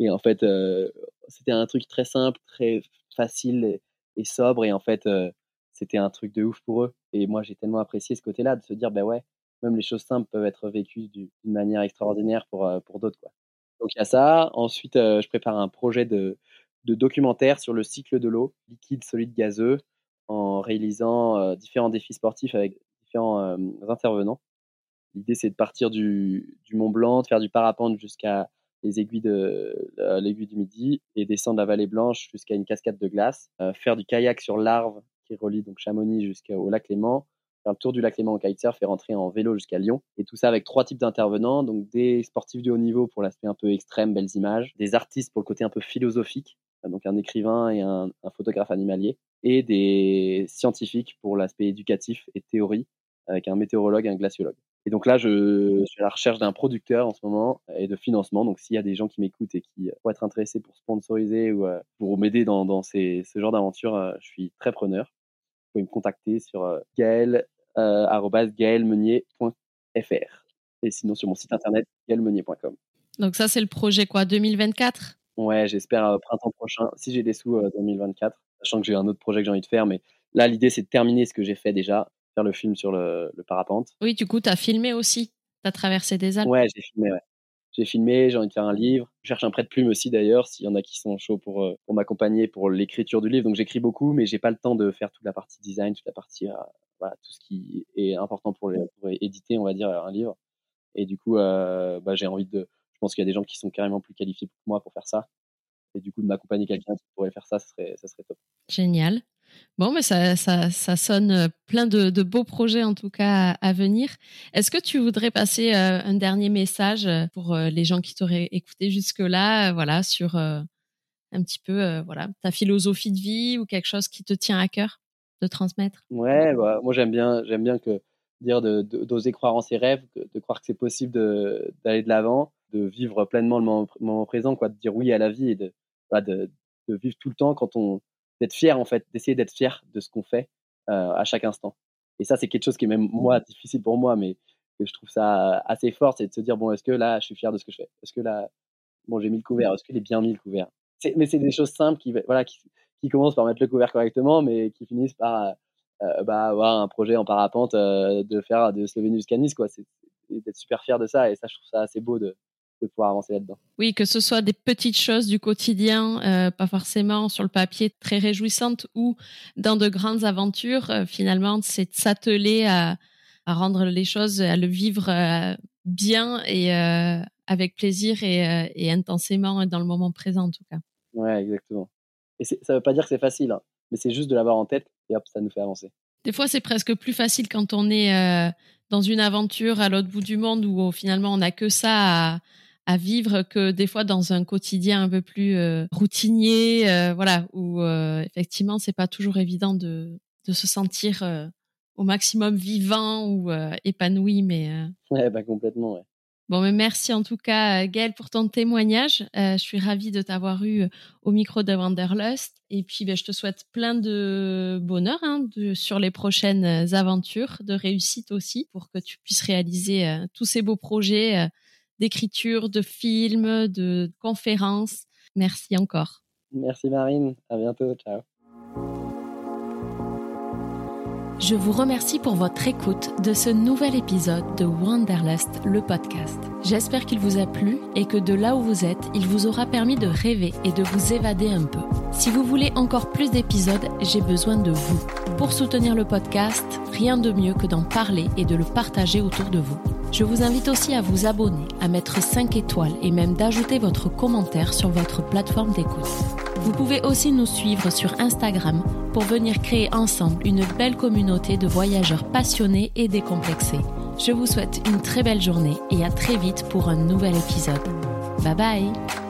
et en fait, euh, c'était un truc très simple, très facile et, sobre. Et en fait, euh, c'était un truc de ouf pour eux. Et moi, j'ai tellement apprécié ce côté-là de se dire, ben ouais, même les choses simples peuvent être vécues d'une manière extraordinaire pour, pour d'autres. Quoi. Donc il y a ça. Ensuite, je prépare un projet de, de, documentaire sur le cycle de l'eau, liquide, solide, gazeux, en réalisant différents défis sportifs avec différents intervenants. L'idée, c'est de partir du, du Mont Blanc, de faire du parapente jusqu'à les aiguilles de l'aiguille du Midi et descendre la vallée Blanche jusqu'à une cascade de glace, euh, faire du kayak sur l'Arve qui relie donc Chamonix jusqu'au lac Léman, faire le tour du lac Léman au kitesurf et rentrer en vélo jusqu'à Lyon. Et tout ça avec trois types d'intervenants, donc des sportifs de haut niveau pour l'aspect un peu extrême, belles images, des artistes pour le côté un peu philosophique, donc un écrivain et un, un photographe animalier, et des scientifiques pour l'aspect éducatif et théorie, avec un météorologue et un glaciologue. Et donc là, je, suis à la recherche d'un producteur en ce moment et de financement. Donc s'il y a des gens qui m'écoutent et qui vont être intéressés pour sponsoriser ou euh, pour m'aider dans, dans ces, ce genre d'aventure, euh, je suis très preneur. Vous pouvez me contacter sur euh, gaël, et sinon sur mon site internet gaëlmeunier.com. Donc ça, c'est le projet quoi, 2024 Ouais, j'espère printemps prochain, si j'ai des sous 2024, sachant que j'ai un autre projet que j'ai envie de faire. Mais là, l'idée, c'est de terminer ce que j'ai fait déjà le film sur le, parapente. Oui, du coup, tu as filmé aussi. Tu as traversé des Alpes. Ouais, j'ai filmé, J'ai filmé, j'ai envie de faire un livre. Je cherche un prêt de plume aussi d'ailleurs, s'il y en a qui sont chauds pour, euh, pour m'accompagner pour l'écriture du livre. Donc j'écris beaucoup, mais j'ai pas le temps de faire toute la partie design, toute la partie, euh, voilà, tout ce qui est important pour, éditer, on va dire, un livre. Et du coup, euh, bah, j'ai envie de. Je pense qu'il y a des gens qui sont carrément plus qualifiés que moi pour faire ça. Et du coup, de m'accompagner quelqu'un qui pourrait faire ça, ça serait, ça serait top. Génial. Bon, mais ça, ça, ça sonne euh, plein de, beaux projets en tout cas à, venir. Est-ce que tu voudrais passer euh, un dernier message euh, pour les gens qui t'auraient écouté jusque-là, voilà, sur un petit peu, voilà, ta philosophie de vie ou quelque chose qui te tient à cœur de transmettre? Ouais, bah, moi j'aime bien, j'aime bien que dire d'oser croire en ses rêves, de, croire que c'est possible d'aller de l'avant, de, vivre pleinement le moment, présent, quoi, de dire oui à la vie et de vivre tout le temps quand on d'être fier en fait, d'essayer d'être fier de ce qu'on fait euh, à chaque instant. Et ça, c'est quelque chose qui est même moi difficile pour moi, mais que je trouve ça assez fort, c'est de se dire bon, est-ce que là, je suis fier de ce que je fais? Est-ce que là, bon, j'ai mis le couvert Est-ce qu'il est bien mis le couvert Mais c'est des choses simples qui, voilà, qui, qui, commencent par mettre le couvert correctement, mais qui finissent par euh, bah, avoir un projet en parapente, euh, de faire de jusqu'à Nice, quoi. C'est d'être super fier de ça, et ça, je trouve ça assez beau de, de pouvoir avancer là-dedans. Oui, que ce soit des petites choses du quotidien, euh, pas forcément sur le papier très réjouissantes ou dans de grandes aventures, euh, finalement, c'est de s'atteler à, rendre les choses, à le vivre euh, bien et avec plaisir et, intensément dans le moment présent en tout cas. Ouais, exactement. Et ça veut pas dire que c'est facile, hein, mais c'est juste de l'avoir en tête et hop, ça nous fait avancer. Des fois, c'est presque plus facile quand on est dans une aventure à l'autre bout du monde où finalement on n'a que ça à, à vivre que des fois dans un quotidien un peu plus routinier, voilà, où effectivement c'est pas toujours évident de, de se sentir au maximum vivant ou épanoui, mais ouais, bah complètement, ouais. Bon, mais merci en tout cas, Gaëlle, pour ton témoignage. Euh, je suis ravie de t'avoir eu euh, au micro de Wanderlust. Et puis, ben, je te souhaite plein de bonheur hein, de, sur les prochaines aventures, de réussite aussi, pour que tu puisses réaliser euh, tous ces beaux projets d'écriture, de films, de conférences. Merci encore. Merci Marine. À bientôt. Ciao. Je vous remercie pour votre écoute de ce nouvel épisode de Wanderlust, le podcast. J'espère qu'il vous a plu et que de là où vous êtes, il vous aura permis de rêver et de vous évader un peu. Si vous voulez encore plus d'épisodes, j'ai besoin de vous. Pour soutenir le podcast, rien de mieux que d'en parler et de le partager autour de vous. Je vous invite aussi à vous abonner, à mettre 5 étoiles et même d'ajouter votre commentaire sur votre plateforme d'écoute. Vous pouvez aussi nous suivre sur Instagram pour venir créer ensemble une belle communauté de voyageurs passionnés et décomplexés. Je vous souhaite une très belle journée et à très vite pour un nouvel épisode. Bye bye